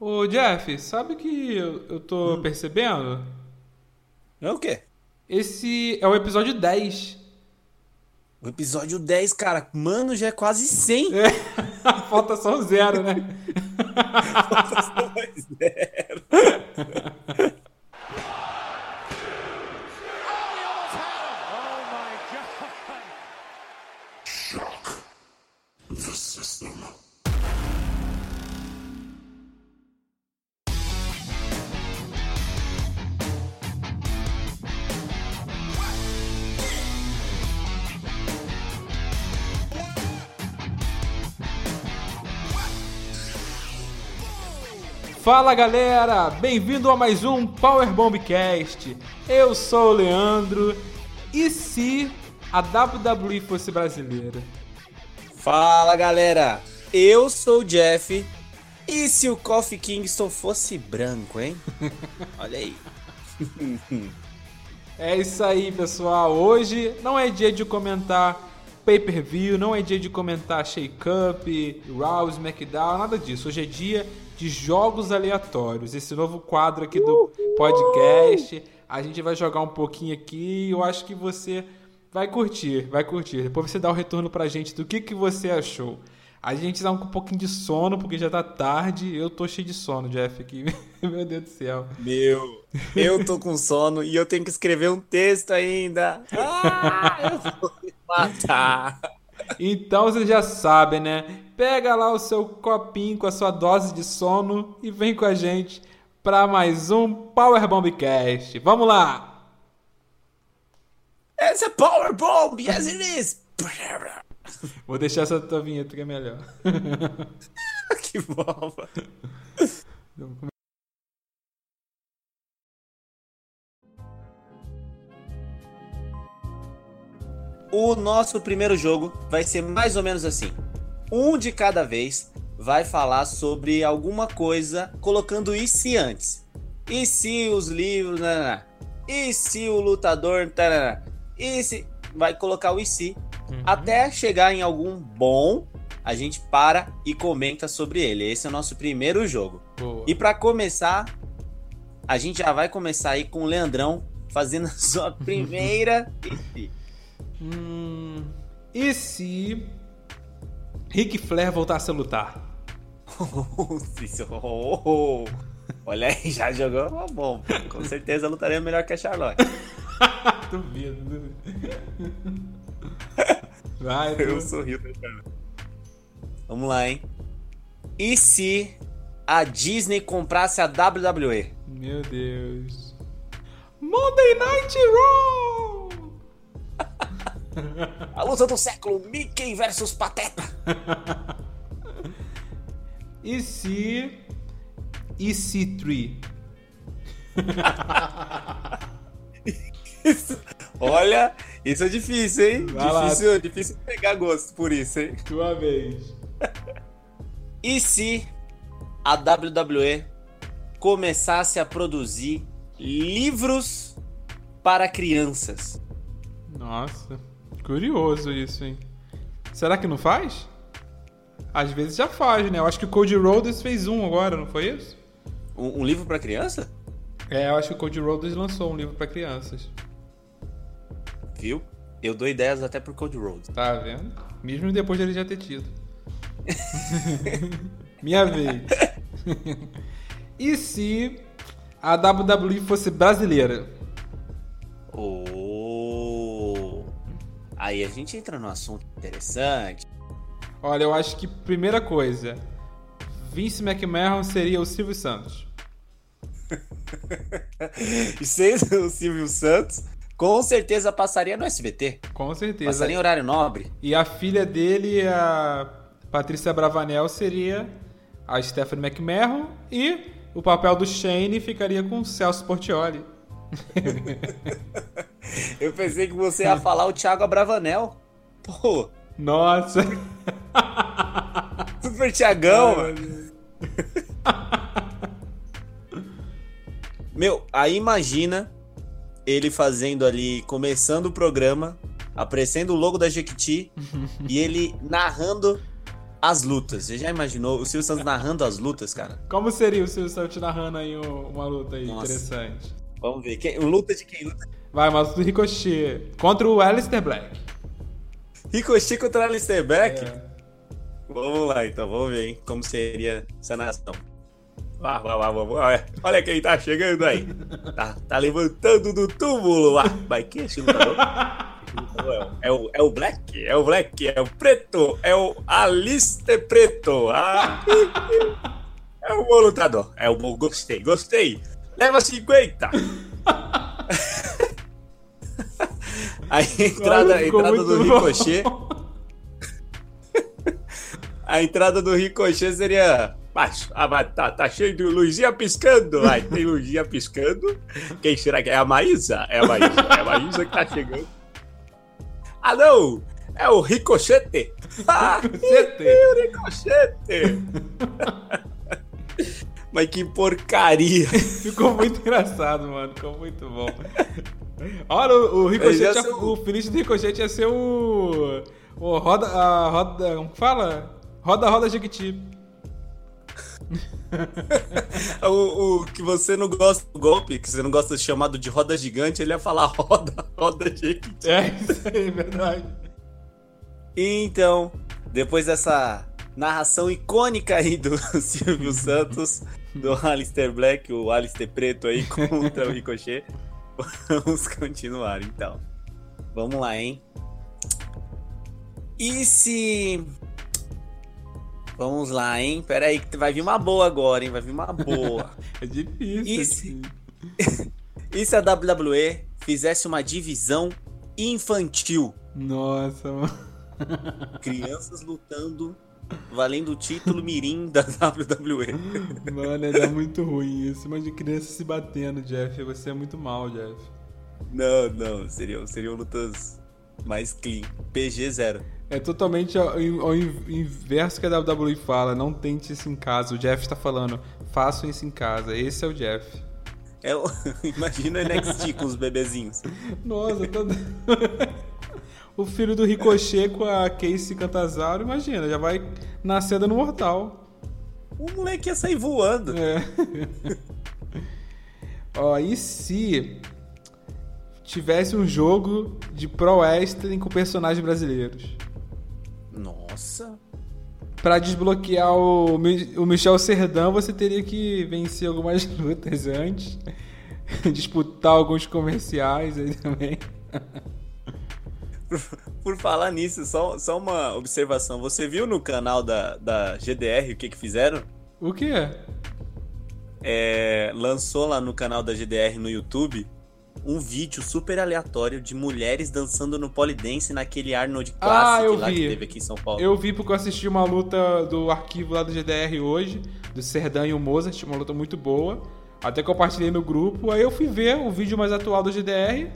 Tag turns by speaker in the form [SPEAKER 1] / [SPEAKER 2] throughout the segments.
[SPEAKER 1] Ô, Jeff, sabe que eu, eu tô
[SPEAKER 2] Hum.
[SPEAKER 1] percebendo?
[SPEAKER 2] É o quê?
[SPEAKER 1] Esse é o episódio 10.
[SPEAKER 2] O episódio 10, cara. Mano, já é quase 100.
[SPEAKER 1] É, falta só um zero, né? Fala galera, bem-vindo a mais um Power Bombcast. Eu sou o Leandro. E se a WWE fosse brasileira?
[SPEAKER 2] Fala, galera. Eu sou o Jeff. E se o Kofi Kingston fosse branco, hein? Olha aí.
[SPEAKER 1] É isso aí, pessoal. Hoje não é dia de comentar pay-per-view, não é dia de comentar shake-up, Raw, SmackDown, nada disso. Hoje é dia de jogos aleatórios. Esse novo quadro aqui do podcast. A gente vai jogar um pouquinho aqui e eu acho que você vai curtir, vai curtir. Depois você dá o retorno pra gente do que, que você achou. A gente dá um pouquinho de sono, porque já tá tarde. Eu tô cheio de sono, Jeff, aqui. Meu Deus do céu.
[SPEAKER 2] Meu, eu tô com sono e eu tenho que escrever um texto ainda. Ah, eu vou me matar.
[SPEAKER 1] Então você já sabe, né? Pega lá o seu copinho com a sua dose de sono e vem com a gente para mais um Power Bombcast. Vamos lá!
[SPEAKER 2] Essa é Power Bomb, yes it is.
[SPEAKER 1] Vou deixar essa tua vinheta que é melhor.
[SPEAKER 2] que bomba. O nosso primeiro jogo vai ser mais ou menos assim. Um de cada vez vai falar sobre alguma coisa, colocando e se antes. E se os livros. Nanana. E se o lutador. Tanana. E se. Vai colocar o e se. Até chegar em algum bom, a gente para e comenta sobre ele. Esse é o nosso primeiro jogo.
[SPEAKER 1] Boa.
[SPEAKER 2] E para começar, a gente já vai começar aí com o Leandrão fazendo a sua primeira e se.
[SPEAKER 1] Hum, e se Ric Flair voltasse a lutar?
[SPEAKER 2] Isso, oh, oh. Olha aí, já jogou bomba. Com certeza lutaria melhor que a Charlotte.
[SPEAKER 1] duvido, duvido. Vai,
[SPEAKER 2] Eu
[SPEAKER 1] tu.
[SPEAKER 2] sorri da Charlotte. Vamos lá, hein? E se a Disney comprasse a WWE?
[SPEAKER 1] Meu Deus. Monday Night Raw!
[SPEAKER 2] A luta do século, Mickey versus Pateta.
[SPEAKER 1] E se. EC3?
[SPEAKER 2] Olha, isso é difícil, hein?
[SPEAKER 1] Vai lá.
[SPEAKER 2] Difícil, difícil pegar gosto por isso, hein?
[SPEAKER 1] Tua vez.
[SPEAKER 2] E se a WWE começasse a produzir livros para crianças?
[SPEAKER 1] Nossa, curioso isso, hein? Será que não faz? Às vezes já faz, né? Eu acho que o Cody Rhodes fez um agora, não foi isso?
[SPEAKER 2] Um, um livro para criança?
[SPEAKER 1] É, eu acho que o Cody Rhodes lançou um livro pra crianças.
[SPEAKER 2] Viu? Eu dou ideias até pro Code Rhodes.
[SPEAKER 1] Tá vendo? Mesmo depois dele já ter tido. Minha vez. e se a WWE fosse brasileira?
[SPEAKER 2] Aí a gente entra num assunto interessante.
[SPEAKER 1] Olha, eu acho que primeira coisa, Vince McMahon seria o Silvio Santos.
[SPEAKER 2] E sem o Silvio Santos, com certeza passaria no SBT.
[SPEAKER 1] Com certeza.
[SPEAKER 2] Passaria em horário nobre.
[SPEAKER 1] E a filha dele, a Patrícia Bravanel, seria a Stephanie McMahon e o papel do Shane ficaria com o Celso Portioli.
[SPEAKER 2] Eu pensei que você ia falar o Thiago Abravanel. Pô,
[SPEAKER 1] Nossa!
[SPEAKER 2] super Thiagão, mano. Meu, aí imagina ele fazendo ali, começando o programa, aparecendo o logo da Jequiti e ele narrando as lutas. Você já imaginou o Silvio Santos narrando as lutas, cara?
[SPEAKER 1] Como seria o Silvio Santos narrando aí uma luta aí interessante?
[SPEAKER 2] Vamos ver. Quem, luta de quem? Luta
[SPEAKER 1] Vai, luta do Ricochet contra o Alistair Black.
[SPEAKER 2] Ricochet contra o Alistair Black? É. Vamos lá, então. Vamos ver, hein? Como seria essa nação. Vá, vá, vá, vá, Olha quem tá chegando aí. Tá, tá levantando do túmulo. Ah, vai, quem é esse lutador? É o, é o Black, é o Black, é o Preto, é o Alistair Preto. Ah, é o bom lutador. É o bom, gostei, gostei. Leva 50. a entrada, a entrada do Ricochet. a entrada do Ricochet seria mas, ah, tá, tá cheio de luzinha piscando. Vai, tem luzinha piscando. Quem será que é a Maísa? É a Maísa, é a Maísa que tá chegando. Ah, não! É o Ricochete! Ah, Ricochete! o Ricochete! Mas que porcaria!
[SPEAKER 1] Ficou muito engraçado, mano. Ficou muito bom. Olha, o, o Ricochete, o finish do Ricochete ia ser o. O roda. A roda. Como fala? Roda, roda, Jequiti.
[SPEAKER 2] o, o, que você não gosta do golpe, que você não gosta de chamado de roda gigante, ele ia falar roda, roda
[SPEAKER 1] gigante. É, isso aí, é verdade.
[SPEAKER 2] Então, depois dessa narração icônica aí do Silvio Santos, do Alistair Black, o Alistair Preto aí contra o Ricochet, vamos continuar então. Vamos lá, hein? E se Vamos lá, hein? Pera aí que vai vir uma boa agora, hein? Vai vir uma boa.
[SPEAKER 1] é difícil.
[SPEAKER 2] E se... e se a WWE fizesse uma divisão infantil?
[SPEAKER 1] Nossa, mano.
[SPEAKER 2] Crianças lutando valendo o título mirim da WWE.
[SPEAKER 1] Mano, é muito ruim isso. Imagina criança se batendo, Jeff. Você é muito mal, Jeff.
[SPEAKER 2] Não, não. Seriam, seriam lutas mais clean. PG zero.
[SPEAKER 1] É totalmente ao, ao, inverso que a WWE fala. Não tente isso em casa. O Jeff está falando, façam isso em casa. Esse é o Jeff.
[SPEAKER 2] É. Imagina o NXT com os bebezinhos.
[SPEAKER 1] Nossa, tô... o filho do Ricochet com a Casey Cantazaro, imagina, já vai nascer dando mortal.
[SPEAKER 2] O moleque ia sair voando.
[SPEAKER 1] É. Ó, e se tivesse um jogo de Pro Wrestling com personagens brasileiros?
[SPEAKER 2] Nossa.
[SPEAKER 1] Pra desbloquear o, o Michel Serdão, você teria que vencer algumas lutas antes. disputar alguns comerciais aí também.
[SPEAKER 2] Por, por, falar nisso, só, só uma observação. Você viu no canal da, da GDR o que que fizeram?
[SPEAKER 1] O que?
[SPEAKER 2] É, lançou lá no canal da GDR no YouTube um vídeo super aleatório de mulheres dançando no polidense naquele Arnold Classic
[SPEAKER 1] ah, eu
[SPEAKER 2] lá
[SPEAKER 1] vi.
[SPEAKER 2] que teve aqui em São Paulo.
[SPEAKER 1] Eu vi porque eu assisti uma luta do arquivo lá do GDR hoje, do Serdan e o Mozart, uma luta muito boa. Até compartilhei no grupo, aí eu fui ver o vídeo mais atual do GDR.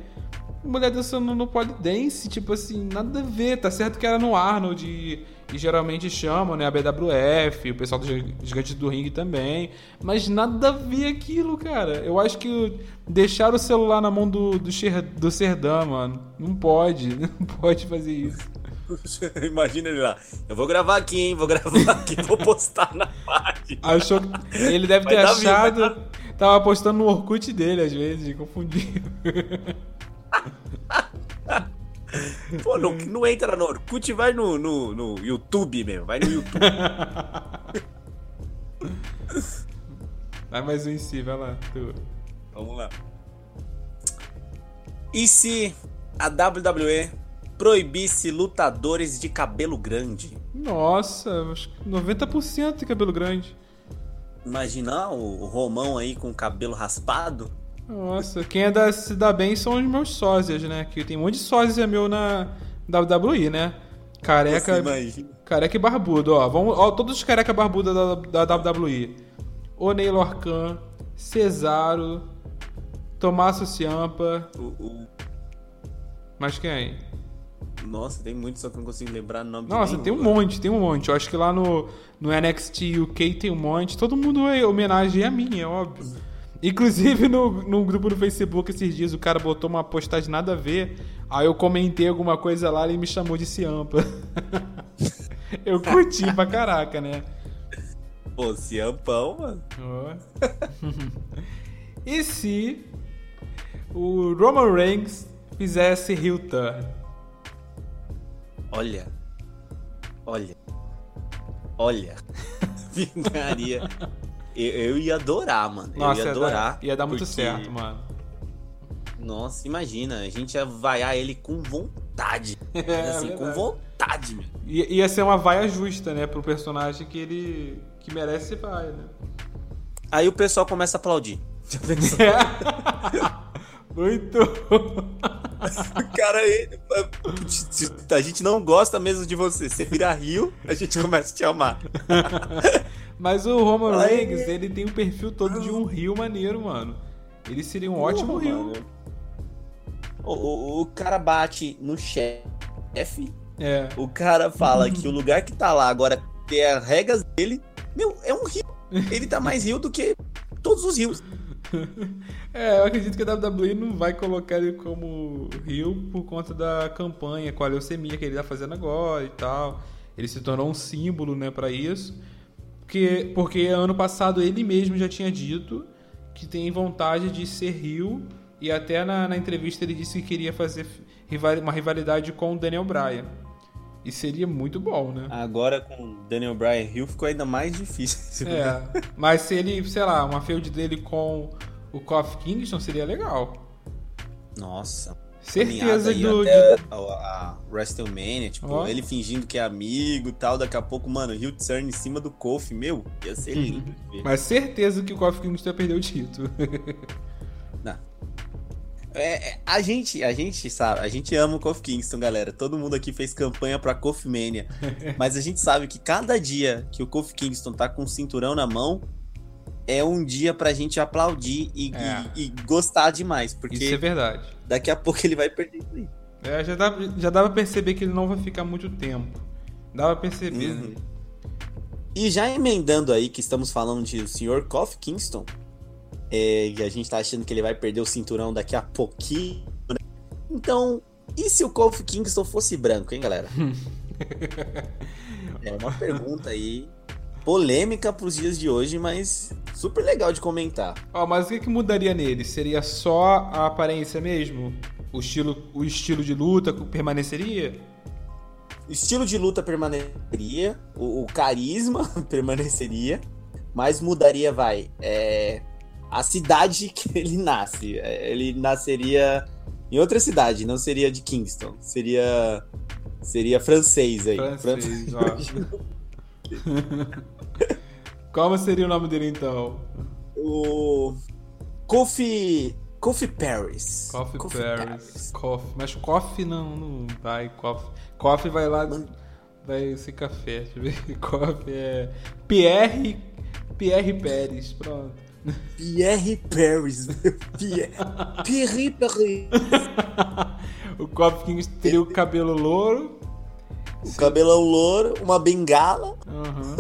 [SPEAKER 1] Mulher dançando no polidense, tipo assim, nada a ver. Tá certo que era no Arnold e que geralmente chamam, né? A BWF, o pessoal do Gigante do Ring também. Mas nada a ver aquilo, cara. Eu acho que deixar o celular na mão do, do, do Serdã, mano. Não pode, não pode fazer isso.
[SPEAKER 2] Imagina ele lá. Eu vou gravar aqui, hein? Vou gravar aqui, vou postar na página.
[SPEAKER 1] Achou. Ele deve ter achado. Dar... Tava postando no Orkut dele, às vezes, confundiu.
[SPEAKER 2] Pô, não, não entra no Orkut, vai no, no, no YouTube mesmo, vai no YouTube.
[SPEAKER 1] vai mais um em si, vai lá. Tu.
[SPEAKER 2] Vamos lá. E se a WWE proibisse lutadores de cabelo grande?
[SPEAKER 1] Nossa, acho que 90% de cabelo grande.
[SPEAKER 2] Imagina o Romão aí com cabelo raspado?
[SPEAKER 1] Nossa, quem é da, se dá bem são os meus sósias, né? Que tem um monte de sósia meu na WWE, né? Careca. Careca e barbudo, ó. Vamos, ó, todos os careca barbudo da, da WWE. Onei Lorcan, Cesaro, Tomasso Ciampa.
[SPEAKER 2] O, o...
[SPEAKER 1] Mas quem?
[SPEAKER 2] Nossa, tem muito, só que eu não consigo lembrar o nome
[SPEAKER 1] Nossa, tem um monte, tem um monte. Eu acho que lá no, no NXT UK tem um monte. Todo mundo é homenagem a mim, é óbvio. Inclusive no, no grupo do Facebook esses dias o cara botou uma postagem nada a ver. Aí eu comentei alguma coisa lá e ele me chamou de Ciampa. eu curti pra caraca, né?
[SPEAKER 2] Pô, Ciampão, mano.
[SPEAKER 1] Oh. e se o Roman Reigns fizesse heel turn?
[SPEAKER 2] Olha. Olha. Olha. Vingaria. Eu, eu, ia adorar, mano.
[SPEAKER 1] Nossa,
[SPEAKER 2] eu ia adorar.
[SPEAKER 1] Ia dar muito porque... certo, mano.
[SPEAKER 2] Nossa, imagina, a gente ia vaiar ele com vontade. É, assim, é com vontade, meu.
[SPEAKER 1] Ia, ia ser uma vaia justa, né, pro personagem que ele que merece ser vaia, né?
[SPEAKER 2] Aí o pessoal começa a aplaudir.
[SPEAKER 1] Muito.
[SPEAKER 2] Cara, a gente não gosta mesmo de você. Você vira rio, a gente começa a te amar.
[SPEAKER 1] Mas o Roman Reigns, ele tem o um perfil todo de um rio maneiro, mano. Ele seria um ótimo rio.
[SPEAKER 2] O, o, o, cara bate no chefe.
[SPEAKER 1] É.
[SPEAKER 2] O cara fala que o lugar que tá lá agora tem as regras dele. Meu, é um rio. Ele tá mais rio do que todos os rios.
[SPEAKER 1] É, eu acredito que a WWE não vai colocar ele como Rio por conta da campanha com a leucemia que ele tá fazendo agora e tal. Ele se tornou um símbolo, né, para isso. Porque, porque ano passado ele mesmo já tinha dito que tem vontade de ser Rio e até na, na entrevista ele disse que queria fazer uma rivalidade com o Daniel Bryan. E seria muito bom, né?
[SPEAKER 2] Agora com o Daniel Bryan Hill ficou ainda mais difícil.
[SPEAKER 1] É, mas se ele, sei lá, uma feud dele com o Kofi Kingston seria legal.
[SPEAKER 2] Nossa.
[SPEAKER 1] Certeza do.
[SPEAKER 2] Até a, a WrestleMania, tipo, oh. ele fingindo que é amigo e tal. Daqui a pouco, mano, Rio Turn em cima do Kofi, meu, ia ser lindo.
[SPEAKER 1] Mas certeza que o Kofi Kingston ia perder o título.
[SPEAKER 2] Não. É, é, a gente, a gente sabe, a gente ama o Kofi Kingston, galera. Todo mundo aqui fez campanha pra Kofi Mania. mas a gente sabe que cada dia que o Kofi Kingston tá com o cinturão na mão, é um dia pra gente aplaudir e, é. e, e gostar demais. Porque
[SPEAKER 1] isso é verdade.
[SPEAKER 2] Daqui a pouco ele vai perder isso aí.
[SPEAKER 1] É, já dá, já dá pra perceber que ele não vai ficar muito tempo. Dá pra perceber. Uhum. Né?
[SPEAKER 2] E já emendando aí que estamos falando de o Sr. Kofi Kingston, é, e a gente tá achando que ele vai perder o cinturão daqui a pouquinho, né? Então, e se o Kofi Kingston fosse branco, hein, galera? é uma pergunta aí polêmica pros dias de hoje, mas super legal de comentar.
[SPEAKER 1] Ó, oh, mas o que, que mudaria nele? Seria só a aparência mesmo? O estilo, o estilo de luta permaneceria?
[SPEAKER 2] O estilo de luta permaneceria, o, o carisma permaneceria, mas mudaria, vai, é, a cidade que ele nasce. É, ele nasceria em outra cidade, não seria de Kingston. Seria seria francês aí.
[SPEAKER 1] Francês, Qual seria o nome dele então?
[SPEAKER 2] O Kofi Kofi Paris.
[SPEAKER 1] Coffee Paris. Paris. Coffee. Mas Coffee não, não vai. Coffee, Coffee vai lá. Vai ser café. Deixa eu ver. Coffee é. Pierre. Pierre Pérez. Pronto.
[SPEAKER 2] Pierre Paris. Pierre, Pierre Paris.
[SPEAKER 1] o Kofi Kingston teria o cabelo louro.
[SPEAKER 2] O Sim. cabelão louro, uma bengala.
[SPEAKER 1] Uhum.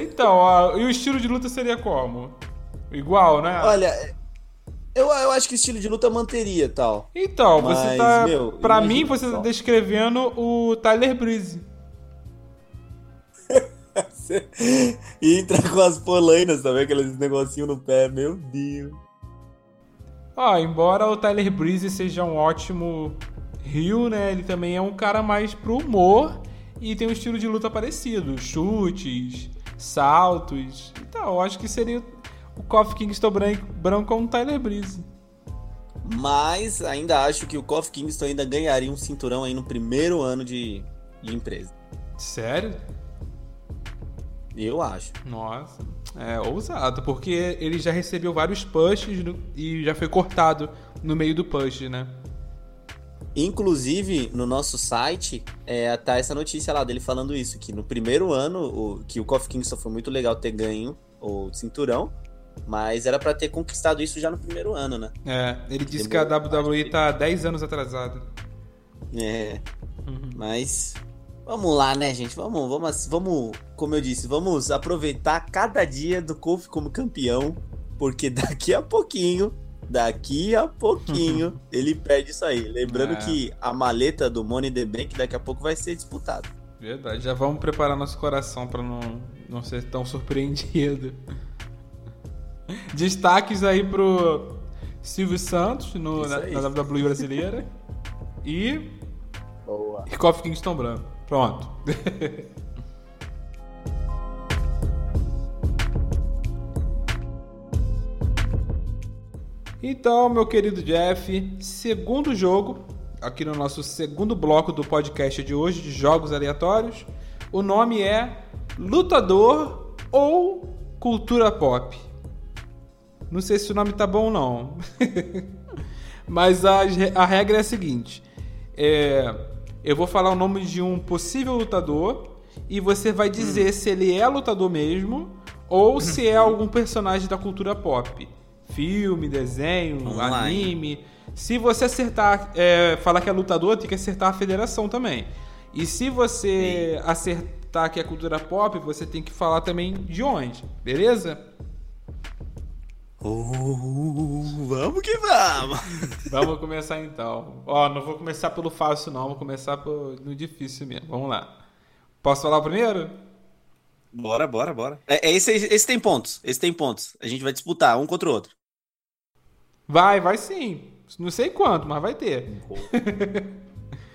[SPEAKER 1] Então, ó, e o estilo de luta seria como? Igual, né?
[SPEAKER 2] Olha, eu, eu acho que o estilo de luta manteria tal.
[SPEAKER 1] Então, Mas, você tá. Meu, pra mim, você tá descrevendo o Tyler Breeze.
[SPEAKER 2] e entrar com as polainas também, aqueles negocinho no pé, meu Deus.
[SPEAKER 1] Ó, embora o Tyler Breeze seja um ótimo Rio, né? Ele também é um cara mais pro humor e tem um estilo de luta parecido. Chutes, saltos. Então, eu acho que seria o Kofi Kingston branco, branco com o Tyler Breeze.
[SPEAKER 2] Mas ainda acho que o Kofi Kingston ainda ganharia um cinturão aí no primeiro ano de, de empresa.
[SPEAKER 1] Sério?
[SPEAKER 2] Eu acho.
[SPEAKER 1] Nossa, é ousado, porque ele já recebeu vários pushes no, e já foi cortado no meio do push, né?
[SPEAKER 2] Inclusive, no nosso site, é, tá essa notícia lá dele falando isso, que no primeiro ano, o, que o Kofi Kingston foi muito legal ter ganho o cinturão, mas era para ter conquistado isso já no primeiro ano, né?
[SPEAKER 1] É, ele disse que a WWE tá 10 anos atrasada.
[SPEAKER 2] É, uhum. mas Vamos lá, né, gente? Vamos, vamos, vamos, como eu disse, vamos aproveitar cada dia do Kofi como campeão, Porque daqui a pouquinho, daqui a pouquinho, ele perde isso aí. Lembrando
[SPEAKER 1] É.
[SPEAKER 2] que a maleta do Money the Bank daqui a pouco vai ser disputada.
[SPEAKER 1] Verdade, já vamos preparar nosso coração pra não, não ser tão surpreendido. Destaques aí pro Silvio Santos no, na, na WWE brasileira. E
[SPEAKER 2] Boa.
[SPEAKER 1] E Kofi Kingston branco. Pronto. Então, meu querido Jeff, segundo jogo, aqui no nosso segundo bloco do podcast de hoje, de jogos aleatórios. O nome é Lutador ou Cultura Pop. Não sei se o nome tá bom ou não. Mas a, a regra é a seguinte: é, eu vou falar o nome de um possível lutador e você vai dizer se ele é lutador mesmo ou se é algum personagem da cultura pop. Filme, desenho,
[SPEAKER 2] Vamos lá, hein?
[SPEAKER 1] anime. Se você acertar, é, falar que é lutador, tem que acertar a federação também. E se você acertar que é cultura pop, você tem que falar também de onde, beleza?
[SPEAKER 2] Uh, vamos que vamos!
[SPEAKER 1] Vamos começar então. Ó, não vou começar pelo fácil não, vou começar pelo, no difícil mesmo. Vamos lá. Posso falar o primeiro?
[SPEAKER 2] Bora, bora, bora. É, é esse, esse tem pontos. Esse tem pontos. A gente vai disputar um contra o outro.
[SPEAKER 1] Vai, vai sim. Não sei quanto, mas vai ter.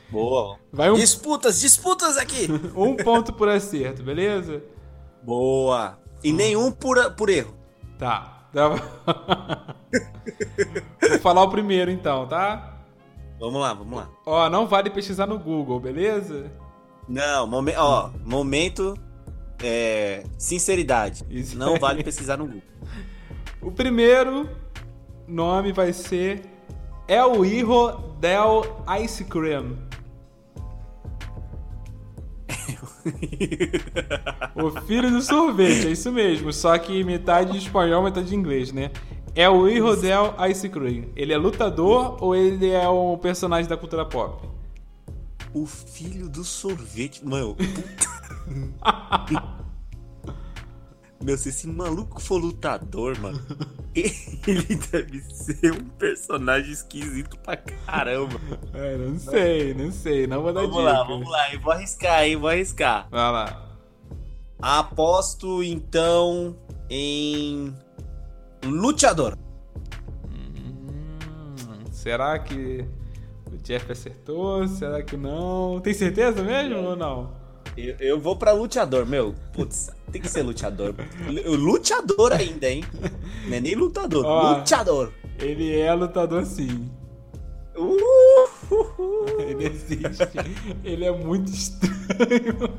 [SPEAKER 2] Boa.
[SPEAKER 1] Vai um,
[SPEAKER 2] Disputas, disputas aqui!
[SPEAKER 1] um ponto por acerto, beleza?
[SPEAKER 2] Boa. E nenhum por, por erro.
[SPEAKER 1] Tá. Vou falar o primeiro então, tá?
[SPEAKER 2] Vamos lá, vamos lá.
[SPEAKER 1] Ó, não vale pesquisar no Google, beleza?
[SPEAKER 2] Não, momen ó, momento. É, sinceridade.
[SPEAKER 1] Isso
[SPEAKER 2] Não vale pesquisar no Google.
[SPEAKER 1] O primeiro nome vai ser El Hijo del Ice Cream. o filho do sorvete, é isso mesmo. Só que metade de espanhol, metade de inglês, né? É o Hijo del Ice Cream. Ele é lutador ou ele é um personagem da cultura pop?
[SPEAKER 2] O filho do sorvete. Mano. Meu, se esse maluco for lutador, mano, ele deve ser um personagem esquisito pra caramba.
[SPEAKER 1] É, não sei, não sei. Não vou dar
[SPEAKER 2] Vamos
[SPEAKER 1] dica.
[SPEAKER 2] lá, vamos lá. Eu vou arriscar, hein? Vou arriscar.
[SPEAKER 1] Vai lá.
[SPEAKER 2] Aposto, então, em. Luteador.
[SPEAKER 1] Hum, será que o Jeff acertou? Será que não? Tem certeza mesmo ou não?
[SPEAKER 2] Eu, eu vou pra luteador, meu. Putz, tem que ser luteador. Lu- Luteador ainda, hein? Não é nem lutador.
[SPEAKER 1] Ó.
[SPEAKER 2] Luteador.
[SPEAKER 1] Ele é lutador sim.
[SPEAKER 2] Uh, uh, uh.
[SPEAKER 1] Ele existe. Ele é muito estranho.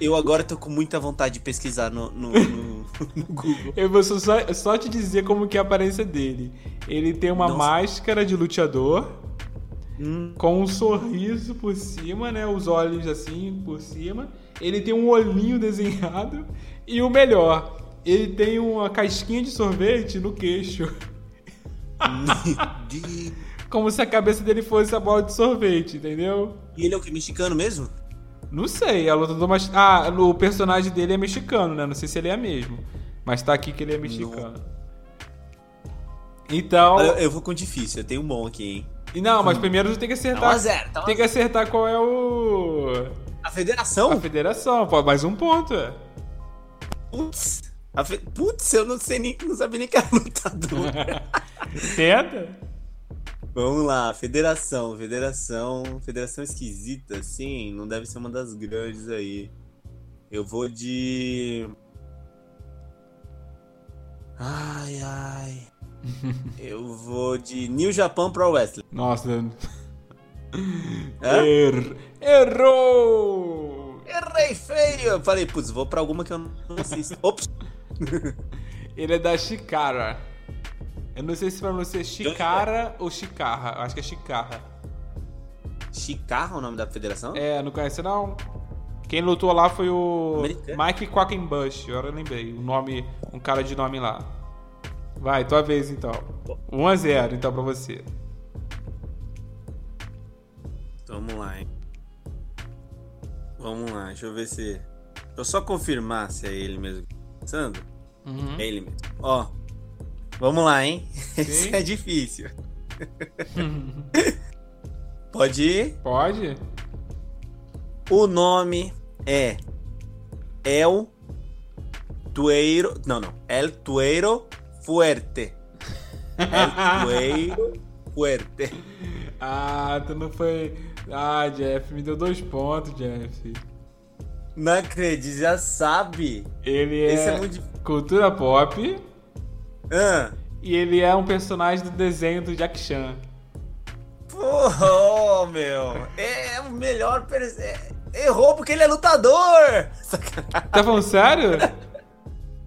[SPEAKER 2] Eu agora tô com muita vontade de pesquisar no, no, no- no Google.
[SPEAKER 1] Eu vou só, só te dizer como que é a aparência dele. Ele tem uma
[SPEAKER 2] Nossa.
[SPEAKER 1] máscara de luteador
[SPEAKER 2] Hum,
[SPEAKER 1] com um sorriso por cima, né? Os olhos assim por cima. Ele tem um olhinho desenhado. E o melhor, ele tem uma casquinha de sorvete no queixo. Como se a cabeça dele fosse a bola de sorvete, entendeu?
[SPEAKER 2] E ele é o que? Mexicano mesmo?
[SPEAKER 1] Não sei, lutador. Ah, o personagem dele é mexicano, né? Não sei se ele é mesmo. Mas tá aqui que ele é mexicano. Então.
[SPEAKER 2] Eu, eu vou com difícil, eu tenho um bom aqui, hein?
[SPEAKER 1] E não, mas primeiro tu tem que
[SPEAKER 2] Tá 1
[SPEAKER 1] acertar.
[SPEAKER 2] a 0, tá 1 a
[SPEAKER 1] Tem que acertar qual é o.
[SPEAKER 2] A federação?
[SPEAKER 1] A federação. Pô, mais um ponto, é.
[SPEAKER 2] Putz. Fe- Putz, eu não sei nem, não sabia nem que era lutador.
[SPEAKER 1] Tenta?
[SPEAKER 2] Vamos lá, federação, federação, federação esquisita, sim, não deve ser uma das grandes aí. Eu vou de. Ai, ai. Eu vou de New Japan Pro Wrestling.
[SPEAKER 1] Nossa. Er... Errou!
[SPEAKER 2] Errei feio! Eu falei, putz, vou pra alguma que eu não assisto. Ops!
[SPEAKER 1] Ele é da Chikara. Eu não sei se pronuncia Chikara ou Chicarra. Eu acho que é Chicarra.
[SPEAKER 2] Chicarra é o nome da federação?
[SPEAKER 1] É, não conhece não? Quem lutou lá foi o
[SPEAKER 2] Americano.
[SPEAKER 1] Mike Quackenbush, agora eu lembrei. O nome, um cara de nome lá. Vai, tua vez então. 1 a 0 então pra você.
[SPEAKER 2] Vamos lá, hein? Vamos lá, deixa eu ver se. Deixa eu só confirmar se é ele mesmo. Sandro?
[SPEAKER 1] Uhum.
[SPEAKER 2] É ele mesmo. Ó, Vamos lá, hein? Esse é difícil. Pode ir?
[SPEAKER 1] Pode.
[SPEAKER 2] O nome é El Tueiro. Não, não. El Tueiro Fuerte. El Tueiro Fuerte.
[SPEAKER 1] Ah, tu não foi. Ah, Jeff, me deu dois pontos, Jeff.
[SPEAKER 2] Não acredito, já sabe.
[SPEAKER 1] Ele
[SPEAKER 2] Esse
[SPEAKER 1] é,
[SPEAKER 2] é muito.
[SPEAKER 1] cultura pop
[SPEAKER 2] Ah.
[SPEAKER 1] e ele é um personagem do desenho do Jack Chan.
[SPEAKER 2] Pô, meu. É o melhor. pers- é- Errou porque ele é lutador!
[SPEAKER 1] Tá falando sério?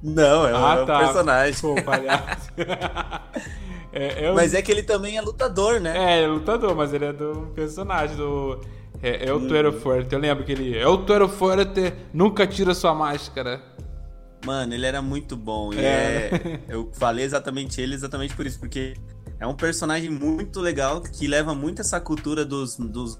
[SPEAKER 2] Não, é, um-
[SPEAKER 1] ah,
[SPEAKER 2] é um
[SPEAKER 1] tá.
[SPEAKER 2] personagem.
[SPEAKER 1] Pô, palhaço. é, eu...
[SPEAKER 2] Mas é que ele também é lutador, né?
[SPEAKER 1] É, ele é lutador, mas ele é do personagem do. É, é o
[SPEAKER 2] Hum.
[SPEAKER 1] Tuero Forte. Eu lembro que ele. É o Tuero Forte, nunca tira sua máscara.
[SPEAKER 2] Mano, ele era muito bom. E
[SPEAKER 1] É.
[SPEAKER 2] é- Eu falei exatamente ele exatamente por isso, porque é um personagem muito legal que leva muito essa cultura dos. dos...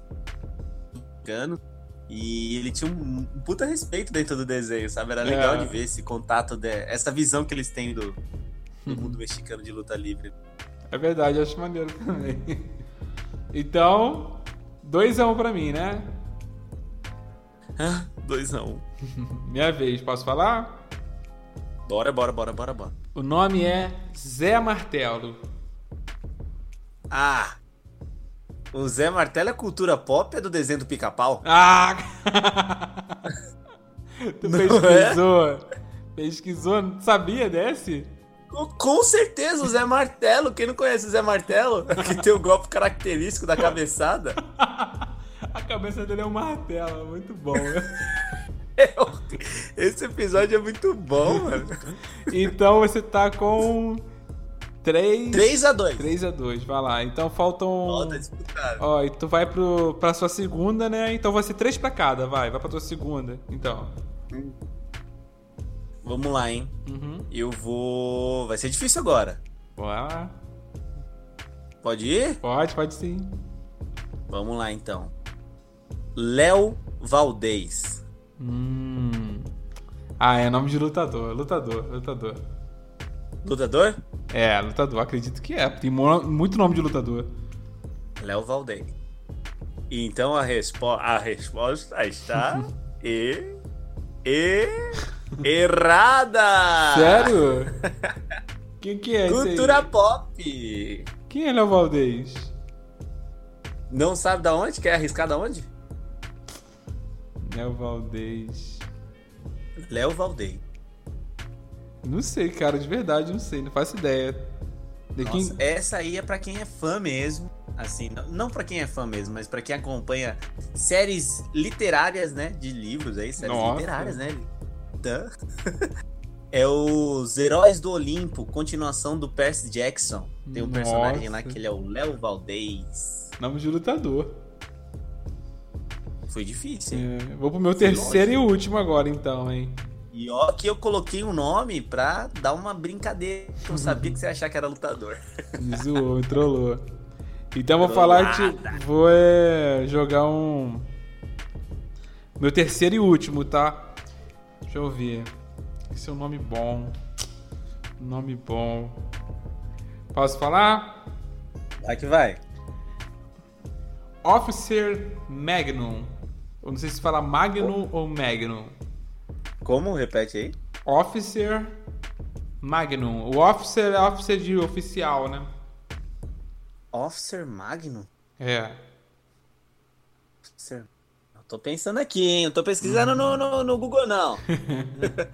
[SPEAKER 2] E ele tinha um, um puta respeito dentro do desenho, sabe? Era legal
[SPEAKER 1] É.
[SPEAKER 2] de ver esse contato, de, essa visão que eles têm do, do mundo mexicano de luta livre.
[SPEAKER 1] É verdade, acho maneiro também. Então, 2x1 um pra mim, né?
[SPEAKER 2] 2x1. Um.
[SPEAKER 1] Minha vez, posso falar?
[SPEAKER 2] Bora, bora, bora, bora, bora.
[SPEAKER 1] O nome é Zé Martelo.
[SPEAKER 2] Ah! O Zé Martelo é cultura pop é do desenho do pica-pau?
[SPEAKER 1] Ah! tu
[SPEAKER 2] Não
[SPEAKER 1] pesquisou? Pesquisou? Não sabia desse?
[SPEAKER 2] Com- certeza, o Zé Martelo. Quem não conhece o Zé Martelo? Que tem o golpe característico da cabeçada.
[SPEAKER 1] A cabeça dele é um martelo, muito bom.
[SPEAKER 2] Esse episódio é muito bom, mano.
[SPEAKER 1] Então você tá com 3
[SPEAKER 2] 3x2.
[SPEAKER 1] 3 a 2, vai lá. Então faltam
[SPEAKER 2] Ó, tá disputado.
[SPEAKER 1] Ó, e tu vai pro, pra sua segunda, né? Então vai ser três pra cada, vai. Vai pra tua segunda, então.
[SPEAKER 2] Vamos lá, hein?
[SPEAKER 1] Uhum.
[SPEAKER 2] Eu vou. Vai ser difícil agora.
[SPEAKER 1] Vai lá.
[SPEAKER 2] Pode ir?
[SPEAKER 1] Pode, pode sim.
[SPEAKER 2] Vamos lá, então. Léo Valdez.
[SPEAKER 1] Hum. Ah, é nome de lutador. Lutador, lutador.
[SPEAKER 2] Lutador?
[SPEAKER 1] É, lutador, acredito que é. Tem muito nome de lutador.
[SPEAKER 2] Léo Valdez. Então a, respo a resposta está. e. E. Errada!
[SPEAKER 1] Sério? Quem que é?
[SPEAKER 2] Cultura pop!
[SPEAKER 1] Quem é Léo Valdez?
[SPEAKER 2] Não sabe da onde? Quer arriscar da onde?
[SPEAKER 1] Léo Valdez.
[SPEAKER 2] Léo Valdez.
[SPEAKER 1] Não sei, cara, de verdade, não sei, não faço ideia. De
[SPEAKER 2] Nossa,
[SPEAKER 1] quem...
[SPEAKER 2] essa aí é pra quem é fã mesmo. Assim, não, não para quem é fã mesmo, mas pra quem acompanha séries literárias, né? De livros aí, séries
[SPEAKER 1] Nossa.
[SPEAKER 2] literárias, né? É os Heróis do Olimpo, continuação do Percy Jackson. Tem um personagem lá
[SPEAKER 1] Nossa.
[SPEAKER 2] que ele é o Léo Valdez.
[SPEAKER 1] Nome de lutador.
[SPEAKER 2] Foi difícil, hein?
[SPEAKER 1] É, vou pro meu terceiro e último agora, então, hein?
[SPEAKER 2] E ó, que eu coloquei um nome pra dar uma brincadeira. Eu sabia que você ia achar que era lutador.
[SPEAKER 1] Me zoou, me trollou. Então vou falar que vou é, jogar um. Meu terceiro e último, tá? Deixa eu ver. Esse é um nome bom. Nome bom. Posso falar?
[SPEAKER 2] Vai que vai.
[SPEAKER 1] Officer Magnum. Eu não sei se fala Magnum ou Magnum.
[SPEAKER 2] Como? Repete aí.
[SPEAKER 1] Officer Magnum. O Officer é Officer de oficial, né?
[SPEAKER 2] Officer Magnum?
[SPEAKER 1] É.
[SPEAKER 2] Officer... Eu tô pensando aqui, hein? Eu tô pesquisando no, no, no Google, não.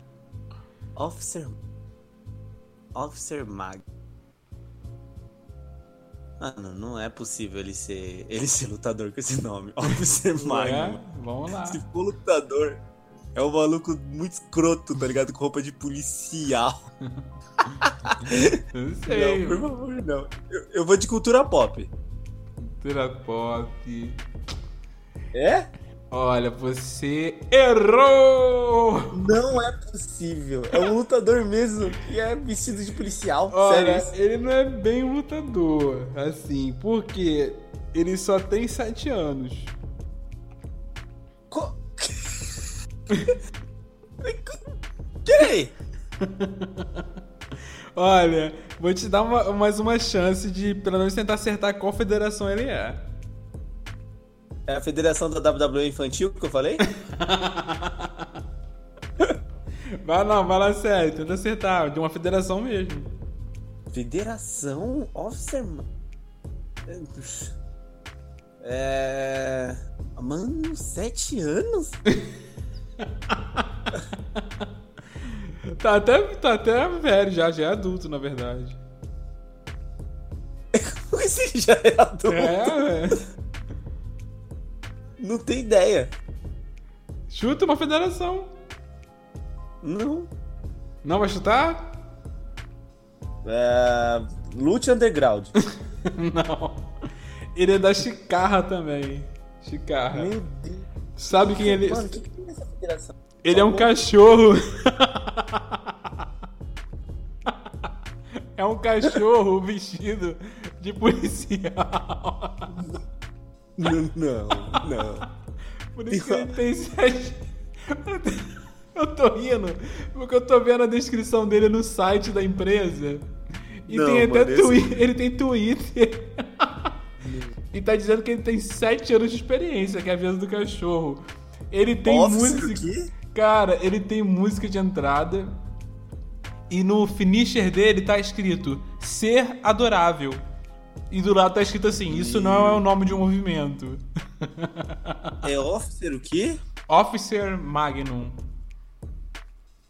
[SPEAKER 2] Officer... Officer Magnum. Mano, não é possível ele ser, ele ser lutador com esse nome. Officer Magnum.
[SPEAKER 1] É? Vamos lá.
[SPEAKER 2] Se for lutador, é um maluco muito escroto, tá ligado? Com roupa de policial.
[SPEAKER 1] Não sei.
[SPEAKER 2] Não, por favor, não. Eu, eu vou de cultura pop.
[SPEAKER 1] Cultura pop.
[SPEAKER 2] É?
[SPEAKER 1] Olha, você errou!
[SPEAKER 2] Não é possível. É um lutador mesmo que é vestido de policial.
[SPEAKER 1] Olha,
[SPEAKER 2] Sério.
[SPEAKER 1] ele não é bem lutador, assim, porque ele só tem 7 anos.
[SPEAKER 2] Peraí.
[SPEAKER 1] Olha, vou te dar uma- mais uma chance de pelo menos tentar acertar qual federação ele é.
[SPEAKER 2] É a federação da WWE infantil que eu falei?
[SPEAKER 1] Vai não, vai lá sério, tenta acertar, de uma federação mesmo.
[SPEAKER 2] Federação Officer. É. Mano, sete anos?
[SPEAKER 1] Tá até, tá até velho já, já é adulto, na verdade.
[SPEAKER 2] Esse já é adulto.
[SPEAKER 1] É, velho.
[SPEAKER 2] Não tem ideia.
[SPEAKER 1] Chuta uma federação.
[SPEAKER 2] Não.
[SPEAKER 1] Não vai chutar?
[SPEAKER 2] É. Lute Underground.
[SPEAKER 1] Não. Ele é da Chicarra também. Chicarra.
[SPEAKER 2] Meu Deus.
[SPEAKER 1] Sabe quem ele.
[SPEAKER 2] Mano, que, federação?
[SPEAKER 1] Ele é um cachorro. É um cachorro vestido de policial.
[SPEAKER 2] Não, não, não.
[SPEAKER 1] Por isso que ele tem sete. Eu tô rindo, porque eu tô vendo a descrição dele no site da empresa. E
[SPEAKER 2] Não,
[SPEAKER 1] tem até
[SPEAKER 2] mano,
[SPEAKER 1] Twitter. Ele tem Twitter. e tá dizendo que ele tem 7 anos de experiência, que é a vida do cachorro. Ele tem
[SPEAKER 2] Officer
[SPEAKER 1] música. Cara, ele tem música de entrada. E no finisher dele tá escrito Ser Adorável. E do lado tá escrito assim: Isso não é o nome de um movimento.
[SPEAKER 2] É Officer o quê?
[SPEAKER 1] Officer Magnum.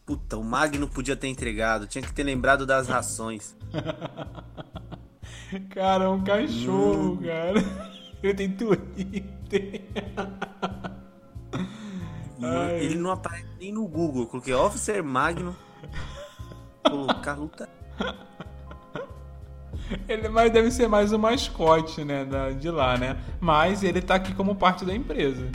[SPEAKER 2] Puta, o Magno podia ter entregado. Tinha que ter lembrado das rações.
[SPEAKER 1] Cara, é um cachorro,
[SPEAKER 2] Hum.
[SPEAKER 1] cara. Ele tem Twitter. Ai.
[SPEAKER 2] Ele não aparece nem no Google. Eu coloquei Officer Magno. Colocar luta.
[SPEAKER 1] Ele mas deve ser mais o mascote, né? da- de lá, né? Mas ele tá aqui como parte da empresa.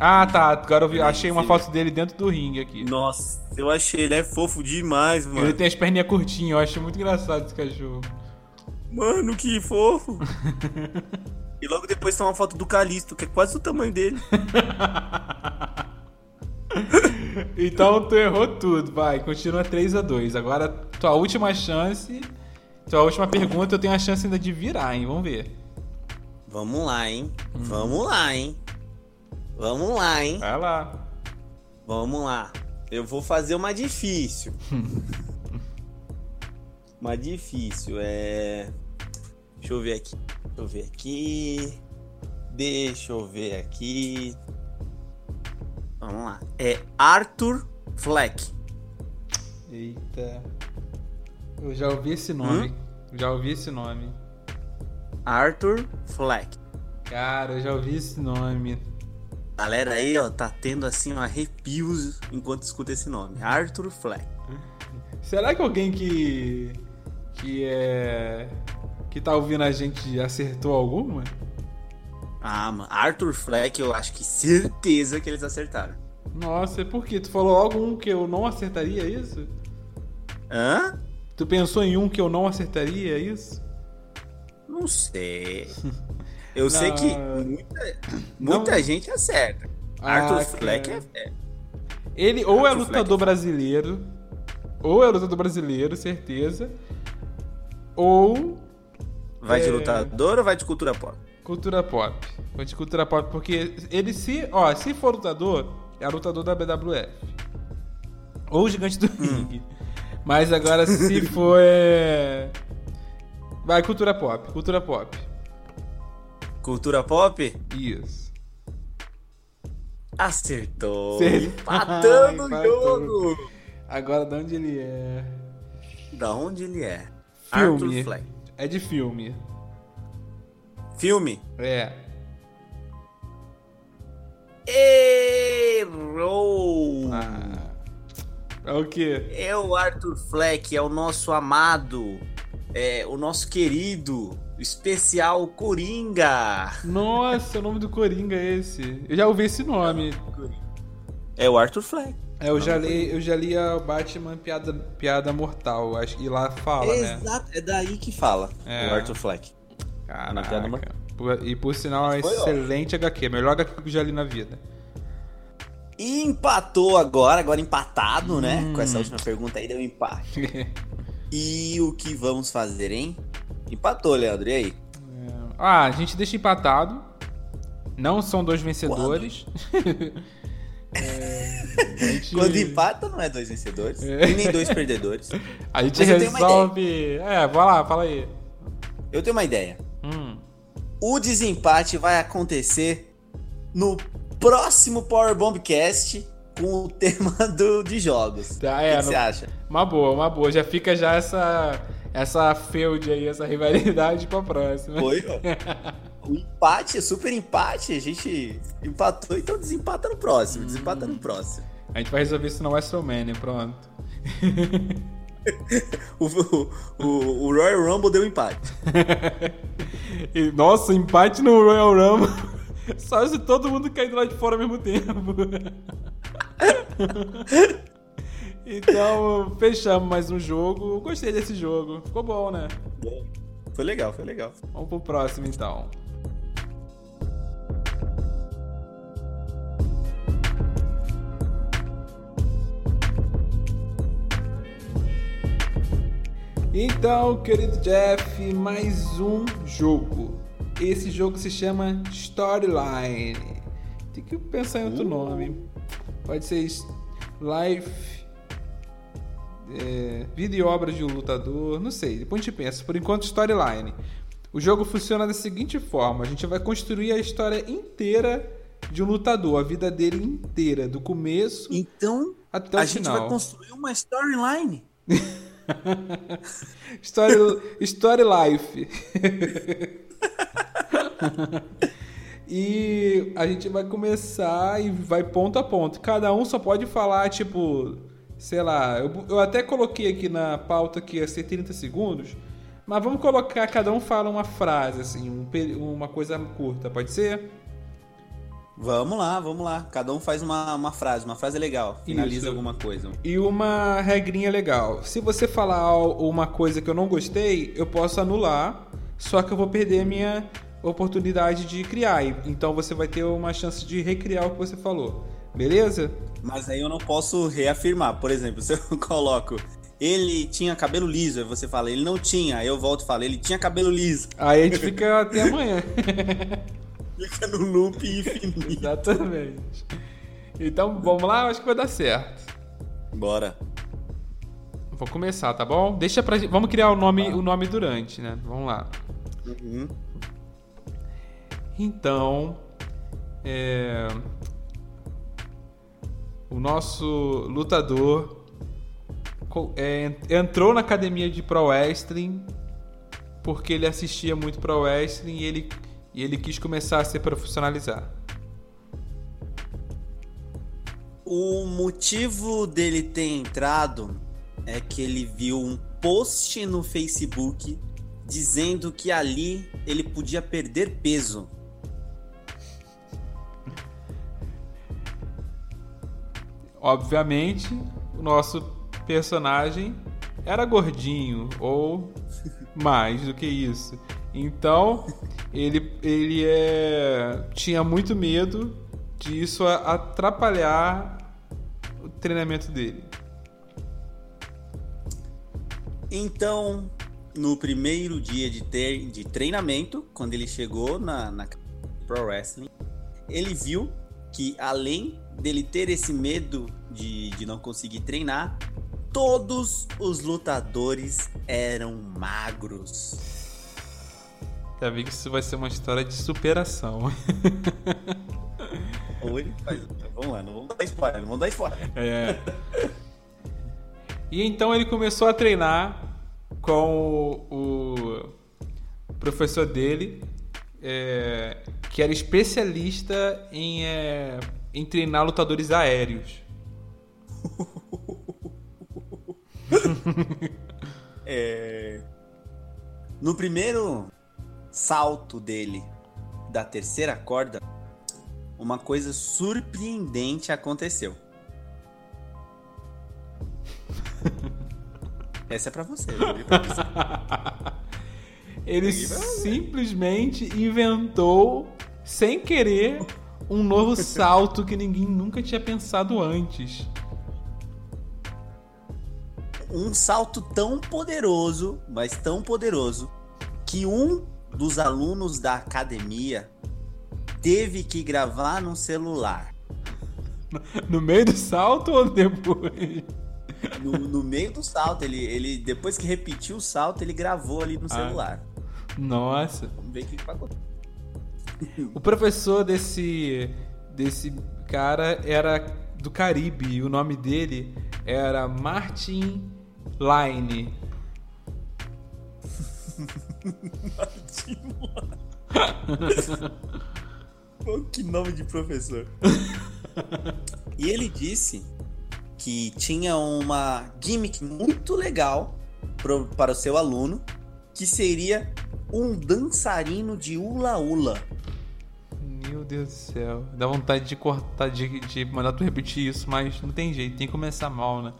[SPEAKER 1] Ah, tá. Agora eu vi- achei uma foto dele dentro do ringue aqui.
[SPEAKER 2] Nossa, eu achei ele é fofo demais,
[SPEAKER 1] Ele
[SPEAKER 2] mano.
[SPEAKER 1] tem as perninhas curtinhas, eu acho muito engraçado esse cachorro.
[SPEAKER 2] Mano, que fofo. e logo depois tem uma foto do Calisto, que é quase o tamanho dele.
[SPEAKER 1] Então tu errou tudo, vai. Continua 3 a 2 Agora, tua última chance. Tua última pergunta, eu tenho a chance ainda de virar, hein? Vamos ver.
[SPEAKER 2] Vamos lá, hein? Vamos lá, hein? Vamos lá, hein?
[SPEAKER 1] Vai lá.
[SPEAKER 2] Vamos lá. Eu vou fazer uma difícil. uma difícil. É. Deixa eu ver aqui. Deixa eu ver aqui. Deixa eu ver aqui. Vamos lá. É Arthur Fleck.
[SPEAKER 1] Eita. Eu já ouvi esse nome.
[SPEAKER 2] Hum?
[SPEAKER 1] Já ouvi esse nome.
[SPEAKER 2] Arthur Fleck.
[SPEAKER 1] Cara, eu já ouvi esse nome.
[SPEAKER 2] Galera aí, ó, tá tendo assim um arrepios enquanto escuta esse nome. Arthur Fleck.
[SPEAKER 1] Será que alguém que. que é. Que tá ouvindo a gente acertou alguma?
[SPEAKER 2] Ah, mano. Arthur Fleck, eu acho que certeza que eles acertaram.
[SPEAKER 1] Nossa, por quê? Tu falou logo um que eu não acertaria é isso?
[SPEAKER 2] Hã?
[SPEAKER 1] Tu pensou em um que eu não acertaria é isso?
[SPEAKER 2] Não sei. Eu sei que
[SPEAKER 1] Não.
[SPEAKER 2] muita, muita
[SPEAKER 1] Não.
[SPEAKER 2] gente acerta.
[SPEAKER 1] Ah,
[SPEAKER 2] Arthur. Fleck é, é.
[SPEAKER 1] Ele ou é
[SPEAKER 2] Arthur
[SPEAKER 1] lutador
[SPEAKER 2] Fleck.
[SPEAKER 1] brasileiro, ou é lutador brasileiro, certeza, ou
[SPEAKER 2] Vai de
[SPEAKER 1] É.
[SPEAKER 2] lutador ou vai de cultura pop?
[SPEAKER 1] cultura pop. Vou de cultura pop, porque ele se, ó, se for lutador, é lutador da BWF. Ou gigante do
[SPEAKER 2] Hum.
[SPEAKER 1] ringue. Mas agora se for é... Vai, cultura pop, cultura pop.
[SPEAKER 2] Cultura pop?
[SPEAKER 1] Isso.
[SPEAKER 2] Acertou.
[SPEAKER 1] Acertou.
[SPEAKER 2] Empatando o jogo.
[SPEAKER 1] Agora de onde ele é?
[SPEAKER 2] Da onde ele é?
[SPEAKER 1] Filme.
[SPEAKER 2] Arthur Fleck.
[SPEAKER 1] É de filme.
[SPEAKER 2] Filme?
[SPEAKER 1] É.
[SPEAKER 2] Errou!
[SPEAKER 1] Ah. É o quê?
[SPEAKER 2] É o Arthur Fleck, é o nosso amado, é o nosso querido, especial Coringa.
[SPEAKER 1] Nossa, o nome do Coringa é esse. Eu já ouvi esse nome.
[SPEAKER 2] É o Arthur Fleck.
[SPEAKER 1] É, eu já li, eu já li a Batman Piada, Piada Mortal, acho que lá fala, né?
[SPEAKER 2] Exato, é daí que fala.
[SPEAKER 1] É.
[SPEAKER 2] O Arthur Fleck. Na Piada
[SPEAKER 1] Caraca.
[SPEAKER 2] Mortal.
[SPEAKER 1] E por sinal, é excelente HQ. Melhor HQ que eu já li na vida.
[SPEAKER 2] E empatou agora, agora empatado, né?
[SPEAKER 1] Hum.
[SPEAKER 2] Com essa última pergunta aí deu empate. E o que vamos fazer, hein? Empatou, Leandro. E aí?
[SPEAKER 1] Ah, a gente deixa empatado. Não são dois vencedores.
[SPEAKER 2] é, gente... Quando empata, não é dois vencedores. É. E nem dois perdedores.
[SPEAKER 1] A gente Mas resolve. É, vai lá, fala aí.
[SPEAKER 2] Eu tenho uma ideia. Hum. O desempate vai acontecer no próximo Power Bombcast com o tema do, de jogos.
[SPEAKER 1] Tá, é, o que, você acha? Uma boa, uma boa. Já fica já essa essa feud aí, essa rivalidade pra próxima.
[SPEAKER 2] Foi, ó. o empate, super empate, a gente empatou, então desempata no próximo, desempata no próximo.
[SPEAKER 1] A gente vai resolver isso no WrestleMania, pronto.
[SPEAKER 2] o, o, o, Royal Rumble deu empate.
[SPEAKER 1] Nossa, empate no Royal Rumble. Só se todo mundo cair do lado de fora ao mesmo tempo. Então, fechamos mais um jogo. Gostei desse jogo. Ficou bom, né?
[SPEAKER 2] Foi legal, foi legal.
[SPEAKER 1] Vamos pro próximo então. Então, querido Jeff, mais um jogo. Esse jogo se chama Storyline. Tem que pensar em outro uh. nome. Pode ser Life é, vida e obra de um lutador, não sei, depois a gente pensa. Por enquanto, storyline. O jogo funciona da seguinte forma: a gente vai construir a história inteira de um lutador, a vida dele inteira, do começo
[SPEAKER 2] então,
[SPEAKER 1] até o final.
[SPEAKER 2] A gente vai construir uma storyline.
[SPEAKER 1] story, story life. e a gente vai começar e vai ponto a ponto. Cada um só pode falar, tipo, sei lá, eu, eu até coloquei aqui na pauta que ia ser 30 segundos, mas vamos colocar, cada um fala uma frase, assim, um, uma coisa curta, pode ser?
[SPEAKER 2] Vamos lá, vamos lá. Cada um faz uma, uma frase, uma frase legal. Finaliza Isso. alguma coisa.
[SPEAKER 1] E uma regrinha legal. Se você falar uma coisa que eu não gostei, eu posso anular, só que eu vou perder a minha oportunidade de criar. Então você vai ter uma chance de recriar o que você falou. Beleza?
[SPEAKER 2] Mas aí eu não posso reafirmar. Por exemplo, se eu coloco ele tinha cabelo liso, aí você fala, ele não tinha, aí eu volto e falo, ele tinha cabelo liso.
[SPEAKER 1] Aí a gente fica até amanhã.
[SPEAKER 2] fica no loop infinito.
[SPEAKER 1] Exatamente. Então, vamos lá, acho que vai dar certo.
[SPEAKER 2] Bora.
[SPEAKER 1] Vou começar, tá bom? Deixa pra Vamos criar o nome, o nome durante, né? Vamos lá. Uhum. Então. É o nosso lutador é, entrou na academia de Pro Wrestling porque ele assistia muito Pro Wrestling e ele, e ele quis começar a se profissionalizar.
[SPEAKER 2] O motivo dele ter entrado é que ele viu um post no Facebook dizendo que ali ele podia perder peso.
[SPEAKER 1] Obviamente, o nosso personagem era gordinho ou mais do que isso. Então, ele, ele é, tinha muito medo disso atrapalhar o treinamento dele.
[SPEAKER 2] Então, no primeiro dia de, ter, de treinamento, quando ele chegou na, na Pro Wrestling, ele viu que além dele ter esse medo de, de não conseguir treinar, todos os lutadores eram magros.
[SPEAKER 1] Já vi que isso vai ser uma história de superação.
[SPEAKER 2] Vamos lá, não vamos dar spoiler, não vamos dar spoiler. É.
[SPEAKER 1] E então ele começou a treinar com o, o professor dele, é, que era especialista em, é, em treinar lutadores aéreos.
[SPEAKER 2] é... No primeiro salto dele da terceira corda, uma coisa surpreendente aconteceu. Essa é pra você. Pra você.
[SPEAKER 1] Ele simplesmente inventou, sem querer, um novo salto que ninguém nunca tinha pensado antes.
[SPEAKER 2] um salto tão poderoso, mas tão poderoso, que um dos alunos da academia teve que gravar no celular.
[SPEAKER 1] No meio do salto ou depois?
[SPEAKER 2] No, no meio do salto, ele, ele depois que repetiu o salto, ele gravou ali no ah. celular.
[SPEAKER 1] Nossa.
[SPEAKER 2] Vamos ver o que, acontecer.
[SPEAKER 1] O professor desse desse cara era do Caribe e o nome dele era Martin Line.
[SPEAKER 2] Line. que nome de professor. e ele disse que tinha uma gimmick muito legal pro, para o seu aluno, que seria um dançarino de hula-hula.
[SPEAKER 1] Meu Deus do céu. Dá vontade de cortar, de, de mandar tu repetir isso, mas não tem jeito, tem que começar mal, né?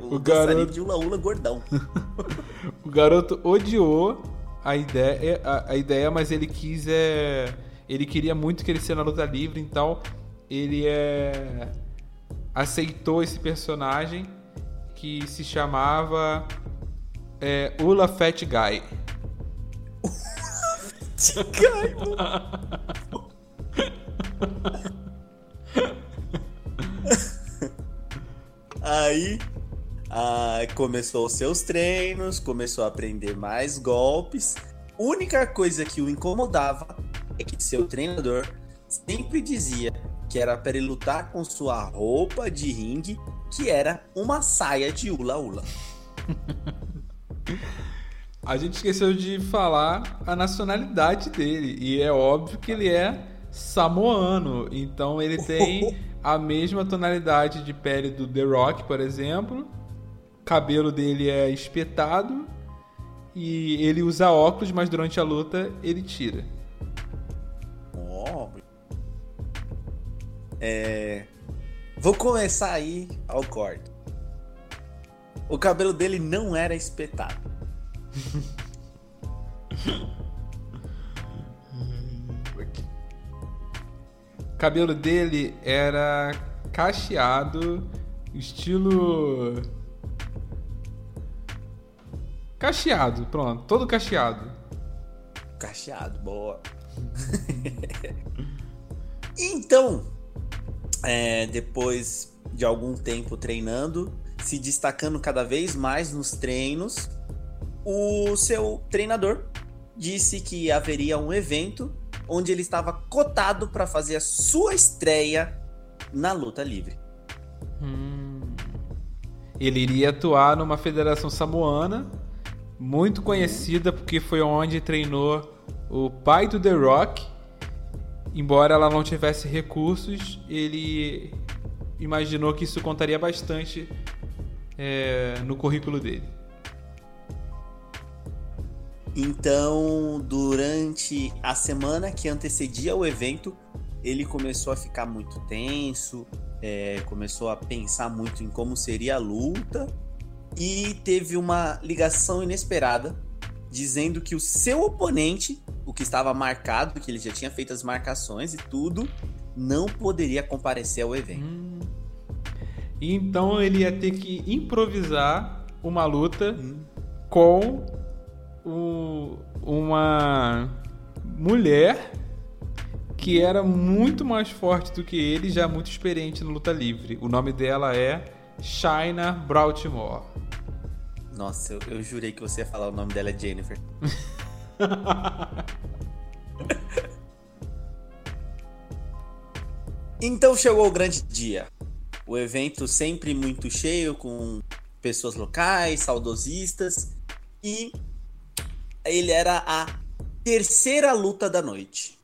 [SPEAKER 2] O, o garoto de hula gordão.
[SPEAKER 1] o garoto odiou a ideia, a, a, ideia, mas ele quis é, ele queria muito que ele seja na luta livre, então ele é aceitou esse personagem que se chamava é, Ula Fat Guy. Fat Guy,
[SPEAKER 2] Aí ah, começou os seus treinos, começou a aprender mais golpes. Única coisa que o incomodava é que seu treinador sempre dizia que era para ele lutar com sua roupa de ringue, que era uma saia de ula-ula.
[SPEAKER 1] A gente esqueceu de falar a nacionalidade dele, e é óbvio que ele é samoano, então ele tem a mesma tonalidade de pele do The Rock, por exemplo. O cabelo dele é espetado e ele usa óculos, mas durante a luta ele tira.
[SPEAKER 2] Oh. É... Vou começar aí ao corte. O cabelo dele não era espetado.
[SPEAKER 1] cabelo dele era cacheado, estilo. Cacheado, pronto, todo cacheado.
[SPEAKER 2] Cacheado, boa. então, é, depois de algum tempo treinando, se destacando cada vez mais nos treinos, o seu treinador disse que haveria um evento onde ele estava cotado para fazer a sua estreia na luta livre.
[SPEAKER 1] Hum. Ele iria atuar numa federação samoana, muito conhecida porque foi onde treinou o pai do The Rock. Embora ela não tivesse recursos, ele imaginou que isso contaria bastante é, no currículo dele.
[SPEAKER 2] Então, durante a semana que antecedia o evento, ele começou a ficar muito tenso, é, começou a pensar muito em como seria a luta e teve uma ligação inesperada dizendo que o seu oponente, o que estava marcado, que ele já tinha feito as marcações e tudo, não poderia comparecer ao evento. Hum.
[SPEAKER 1] Então ele ia ter que improvisar uma luta hum. com o, uma mulher que era muito mais forte do que ele, já muito experiente na luta livre. O nome dela é China Baltimore.
[SPEAKER 2] Nossa, eu, eu jurei que você ia falar o nome dela é Jennifer. então chegou o grande dia. O evento sempre muito cheio, com pessoas locais, saudosistas. E ele era a terceira luta da noite.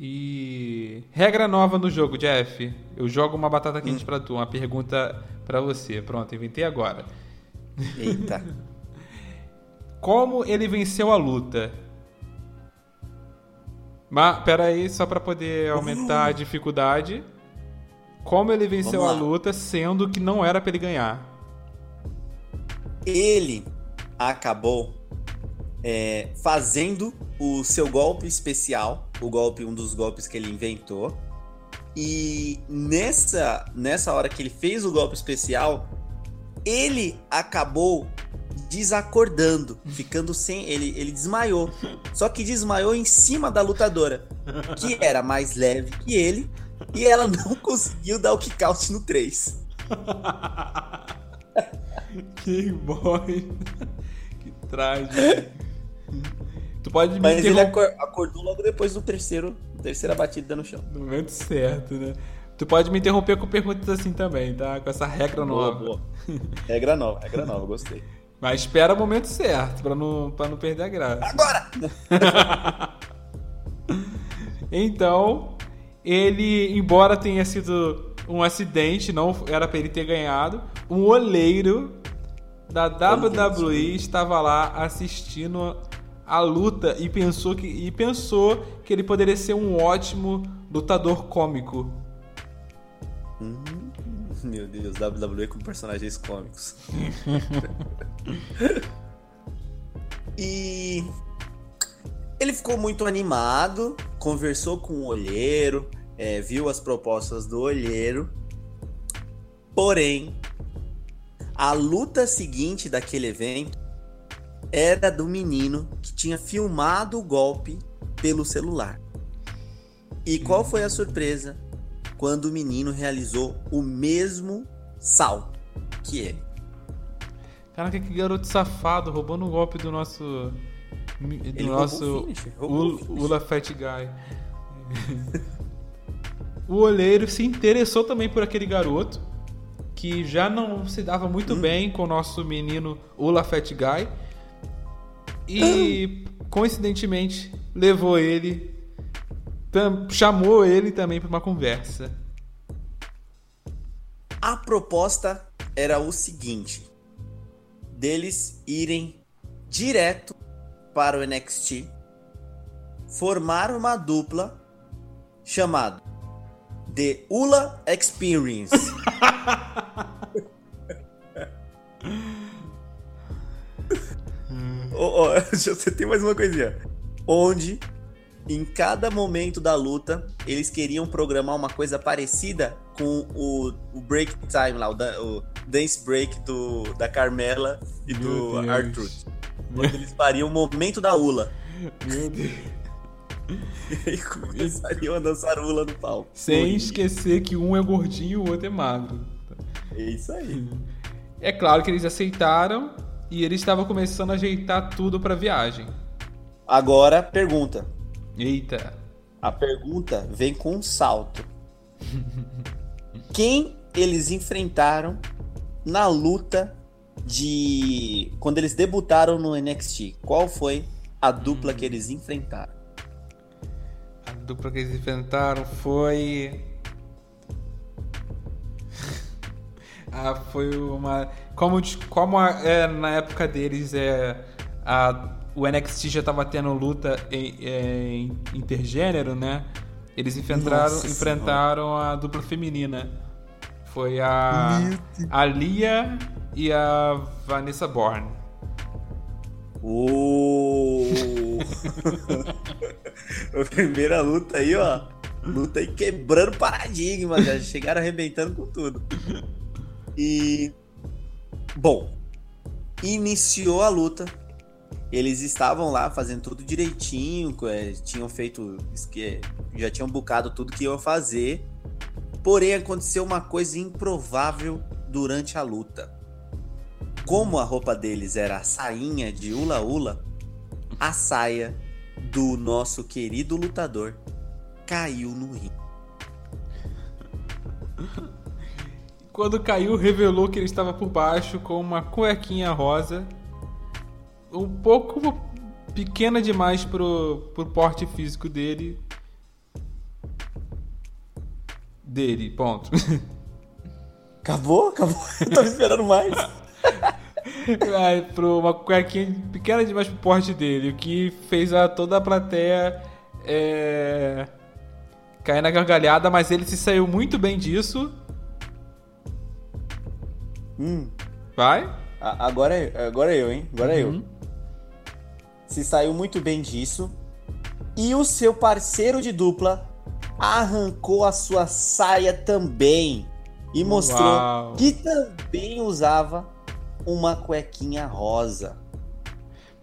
[SPEAKER 1] E regra nova no jogo, Jeff. Eu jogo uma batata quente hum. para tu, uma pergunta para você. Pronto, inventei agora.
[SPEAKER 2] Eita.
[SPEAKER 1] Como ele venceu a luta? Mas, pera aí, só para poder aumentar a dificuldade. Como ele venceu a luta, sendo que não era para ele ganhar?
[SPEAKER 2] Ele acabou é, fazendo o seu golpe especial, o golpe, um dos golpes que ele inventou, E nessa, nessa hora que ele fez o golpe especial, ele acabou desacordando, ficando sem. Ele, ele desmaiou. Só que desmaiou em cima da lutadora, que era mais leve que ele, e ela não conseguiu dar o kick out no 3.
[SPEAKER 1] que boy. que trágico. Tu pode me
[SPEAKER 2] Mas ele acor- acordou logo depois do terceiro, terceira batida no chão.
[SPEAKER 1] no momento certo, né? Tu pode me interromper com perguntas assim também, tá? Com essa regra
[SPEAKER 2] Boa,
[SPEAKER 1] nova.
[SPEAKER 2] boa. Regra nova, regra nova, gostei.
[SPEAKER 1] Mas espera o momento certo, pra não, pra não perder a graça.
[SPEAKER 2] Agora!
[SPEAKER 1] Então, ele, embora tenha sido um acidente, não era pra ele ter ganhado, um olheiro da WWE estava lá assistindo a luta e pensou que, e pensou que ele poderia ser um ótimo lutador cômico.
[SPEAKER 2] Meu Deus, WWE com personagens cômicos. e ele ficou muito animado, conversou com o olheiro, é, viu as propostas do olheiro. Porém, a luta seguinte daquele evento era do menino que tinha filmado o golpe pelo celular. E qual foi a surpresa? quando o menino realizou o mesmo salto que ele.
[SPEAKER 1] Caraca, que garoto safado, roubando o golpe do nosso. Do
[SPEAKER 2] Ele
[SPEAKER 1] nosso.
[SPEAKER 2] finish.
[SPEAKER 1] Ula Fat Guy. o olheiro se interessou também por aquele garoto, que já não se dava muito
[SPEAKER 2] Hum.
[SPEAKER 1] bem com o nosso menino Ula Fat Guy. E coincidentemente levou ele. chamou ele também para uma conversa.
[SPEAKER 2] A proposta era o seguinte: deles irem direto para o NXT, formar uma dupla chamado The Ula Experience. Ô, ô, você tem mais uma coisinha. Onde, em cada momento da luta, eles queriam programar uma coisa parecida com o, o break time lá, o, da- o dance break do, da Carmela e
[SPEAKER 1] Meu
[SPEAKER 2] do
[SPEAKER 1] Deus.
[SPEAKER 2] Arthur. Onde eles fariam o momento da Ula.
[SPEAKER 1] Meu Deus.
[SPEAKER 2] E aí começariam a dançar Ula no palco.
[SPEAKER 1] Sem esquecer que um é gordinho e o outro é magro.
[SPEAKER 2] É isso aí.
[SPEAKER 1] É claro que eles aceitaram e eles estavam começando a ajeitar tudo pra viagem.
[SPEAKER 2] Agora, pergunta.
[SPEAKER 1] Eita.
[SPEAKER 2] A pergunta vem com um salto. Quem eles enfrentaram na luta de. Quando eles debutaram no NXT? Qual foi a dupla que eles enfrentaram?
[SPEAKER 1] Dupla que eles enfrentaram foi. ah, foi uma. Como, como a- é, na época deles é. A, o NXT já tava tendo luta em, em intergênero, né? Eles enfrentaram,
[SPEAKER 2] Nossa
[SPEAKER 1] enfrentaram a dupla feminina. Foi a. A Lia e a Vanessa Bourne.
[SPEAKER 2] A primeira luta aí, ó. Luta aí quebrando paradigma, já chegaram arrebentando com tudo. E. Bom, iniciou a luta. Eles estavam lá fazendo tudo direitinho, é, tinham feito. esque- Já tinham bucado tudo que iam fazer. Porém, aconteceu uma coisa improvável durante a luta. Como a roupa deles era a sainha de Ula Ula, a saia do nosso querido lutador caiu no ringue.
[SPEAKER 1] Quando caiu, revelou que ele estava por baixo com uma cuequinha rosa, um pouco pequena demais pro, pro porte físico dele. Dele, ponto.
[SPEAKER 2] Acabou? Acabou? Eu tava esperando mais.
[SPEAKER 1] Pro uma cuequinha pequena demais pro porte dele, o que fez a, toda a plateia é, cair na gargalhada, mas ele se saiu muito bem disso.
[SPEAKER 2] Hum,
[SPEAKER 1] Vai?
[SPEAKER 2] a- agora, é- agora é eu, hein? Agora é eu.
[SPEAKER 1] Uhum.
[SPEAKER 2] Se saiu muito bem disso. E o seu parceiro de dupla arrancou a sua saia também e mostrou
[SPEAKER 1] Uau.
[SPEAKER 2] que também usava uma cuequinha rosa.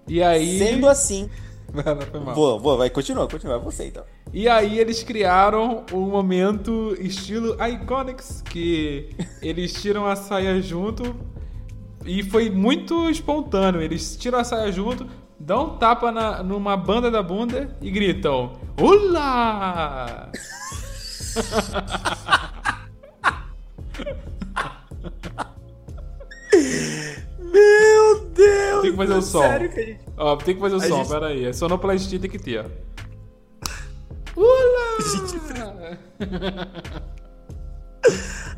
[SPEAKER 1] E aí.
[SPEAKER 2] Sendo assim. Boa, boa, vai, continua, continua. Você então.
[SPEAKER 1] E aí eles criaram um momento estilo Iconics, que eles tiram a saia junto e foi muito espontâneo. Eles tiram a saia junto, dão um tapa na, numa banda da bunda e gritam: Olá!
[SPEAKER 2] Meu Deus!
[SPEAKER 1] Tem que fazer o som.
[SPEAKER 2] Sério que a gente.
[SPEAKER 1] Ó, tem que fazer o
[SPEAKER 2] A
[SPEAKER 1] som,
[SPEAKER 2] gente-
[SPEAKER 1] pera aí. É sonoplastia tem que ter, ó. Olá!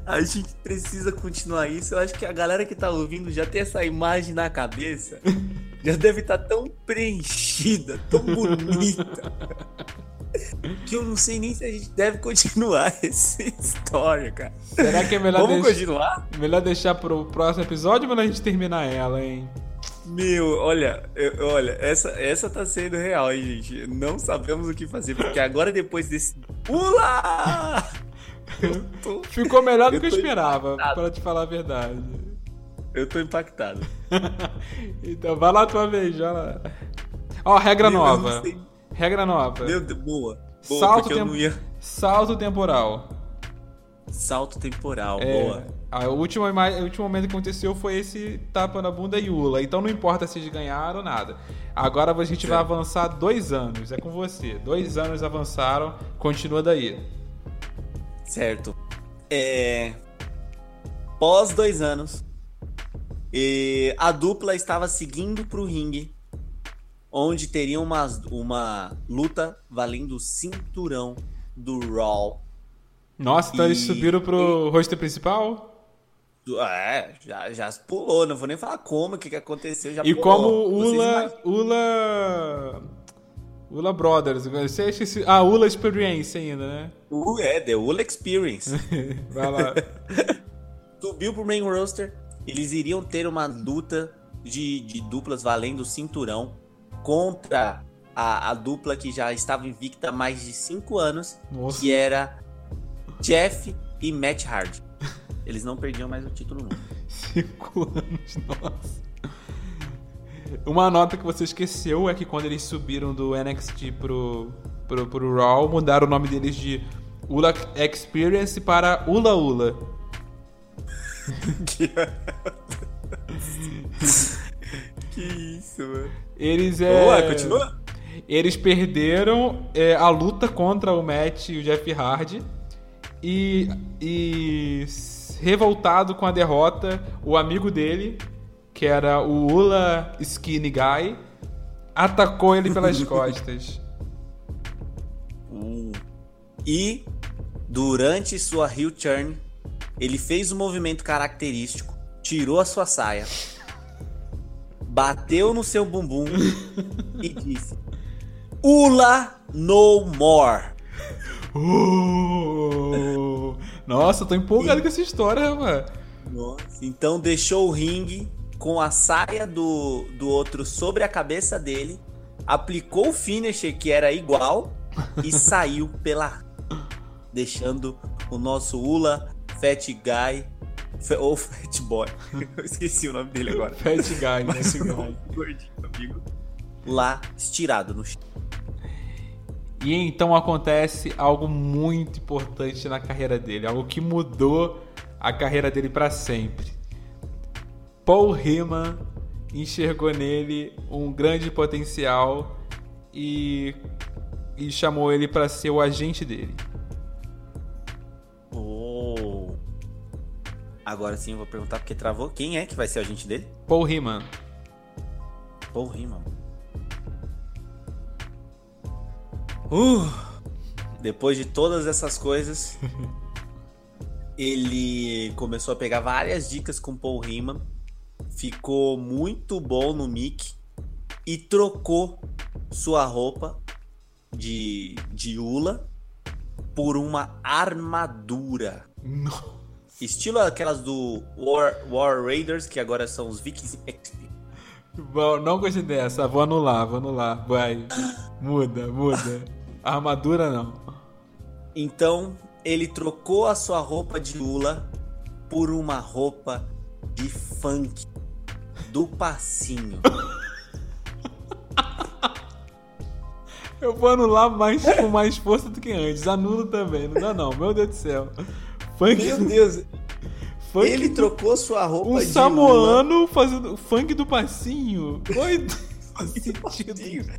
[SPEAKER 2] A gente precisa continuar isso. Eu acho que a galera que tá ouvindo já tem essa imagem na cabeça. Já deve estar tão preenchida, tão bonita. Que eu não sei nem se a gente deve continuar essa história, cara.
[SPEAKER 1] Será que é melhor,
[SPEAKER 2] Vamos
[SPEAKER 1] deix-
[SPEAKER 2] continuar?
[SPEAKER 1] melhor deixar pro próximo episódio ou melhor a gente terminar ela, hein?
[SPEAKER 2] Meu, olha, eu- olha, essa, essa tá sendo real, hein, gente? Não sabemos o que fazer, porque agora depois desse. Pula! Tô,
[SPEAKER 1] Ficou melhor do que eu esperava,
[SPEAKER 2] impactado.
[SPEAKER 1] pra te falar a verdade.
[SPEAKER 2] eu tô impactado.
[SPEAKER 1] então, vai lá tua vez, vai lá. Ó, regra
[SPEAKER 2] Meu, eu não
[SPEAKER 1] nova.
[SPEAKER 2] sei.
[SPEAKER 1] Regra nova.
[SPEAKER 2] Meu Deus, boa. Boa,
[SPEAKER 1] Salto, tem-
[SPEAKER 2] ia.
[SPEAKER 1] Salto temporal.
[SPEAKER 2] Salto temporal,
[SPEAKER 1] É,
[SPEAKER 2] boa.
[SPEAKER 1] a última ima- o último momento que aconteceu foi esse tapa na bunda e Ula. Então não importa se eles ganharam ou nada. Agora a gente vai avançar dois anos. É com você. Dois anos avançaram. Continua daí.
[SPEAKER 2] Certo. É. Pós dois anos, e a dupla estava seguindo pro ringue, onde teria uma, uma luta valendo o cinturão do Raw.
[SPEAKER 1] Nossa, então eles
[SPEAKER 2] E-
[SPEAKER 1] subiram pro roster principal?
[SPEAKER 2] É, já, já pulou, não vou nem falar como, o que, que aconteceu, já
[SPEAKER 1] E
[SPEAKER 2] pulou.
[SPEAKER 1] como Ula. Ula. Ula Brothers. Você esqueci. Ah, Ula Experience ainda, né?
[SPEAKER 2] Uh, é, The Ula Experience.
[SPEAKER 1] Vai lá.
[SPEAKER 2] Subiu pro main roster. Eles iriam ter uma luta de, de duplas valendo o cinturão contra a, a dupla que já estava invicta há mais de 5 anos,
[SPEAKER 1] Nossa.
[SPEAKER 2] que era Jeff e Matt Hardy. Eles não perdiam mais o título nunca.
[SPEAKER 1] Cinco anos, nossa. Uma nota que você esqueceu é que quando eles subiram do NXT pro, pro, pro Raw, mudaram o nome deles de Ula Experience para Ula Ula.
[SPEAKER 2] que isso, mano.
[SPEAKER 1] Eles é.
[SPEAKER 2] Boa, continua?
[SPEAKER 1] Eles perderam é, a luta contra o Matt e o Jeff Hardy. E, e revoltado com a derrota, o amigo dele, que era o Ula Skinny Guy, atacou ele pelas costas.
[SPEAKER 2] Uh. E durante sua heel turn, ele fez um movimento característico, tirou a sua saia, bateu no seu bumbum e disse: Ula no more.
[SPEAKER 1] Uh! Nossa, eu tô empolgado com essa história, mano.
[SPEAKER 2] Nossa. Então deixou o ringue com a saia do, do outro sobre a cabeça dele, aplicou o finisher que era igual e saiu pela deixando o nosso Ula Fat Guy ou Fat Boy. Eu esqueci o nome dele agora.
[SPEAKER 1] Fat Guy, né?
[SPEAKER 2] Mas gordinho amigo lá estirado no chão.
[SPEAKER 1] E então acontece algo muito importante na carreira dele, algo que mudou a carreira dele para sempre. Paul Heyman enxergou nele um grande potencial e, e chamou ele para ser o agente dele.
[SPEAKER 2] Agora sim eu vou perguntar porque travou. Quem é que vai ser o agente dele?
[SPEAKER 1] Paul Heyman.
[SPEAKER 2] Paul Heyman. Uh, depois de todas essas coisas, ele começou a pegar várias dicas com Paul Heyman, ficou muito bom no mic e trocou sua roupa de, de Ula por uma armadura.
[SPEAKER 1] No-
[SPEAKER 2] Estilo aquelas do War, War Raiders, que agora são os Vikings XP.
[SPEAKER 1] Bom, não gostei dessa, vou anular, vou anular. Vai. Muda, muda. Armadura não.
[SPEAKER 2] Então ele trocou a sua roupa de Ula por uma roupa de funk do passinho.
[SPEAKER 1] Eu vou anular mais com mais força do que antes. Anulo também, não dá não, meu Deus do céu.
[SPEAKER 2] Funk. Meu Deus. Funk ele trocou sua roupa
[SPEAKER 1] um
[SPEAKER 2] de
[SPEAKER 1] samoano fazendo funk do passinho. Oi, sentido.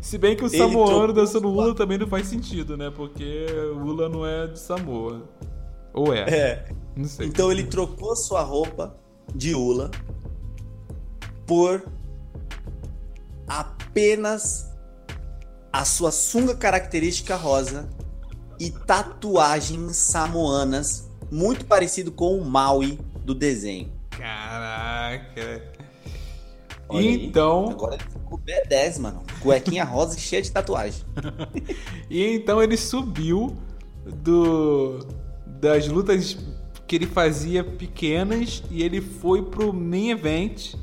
[SPEAKER 1] Se bem que o samoano dançando Ula também não faz sentido, né? Porque Ula não é de Samoa. Ou é?
[SPEAKER 2] É. Não sei. Então ele trocou sua roupa de Ula por apenas a sua sunga característica rosa e tatuagens samoanas, muito parecido com o Maui do desenho.
[SPEAKER 1] Caraca. Olha então.
[SPEAKER 2] Aí, agora ele ficou B10, mano. Cuequinha rosa e cheia de tatuagem.
[SPEAKER 1] e então ele subiu do das lutas que ele fazia pequenas e ele foi pro main event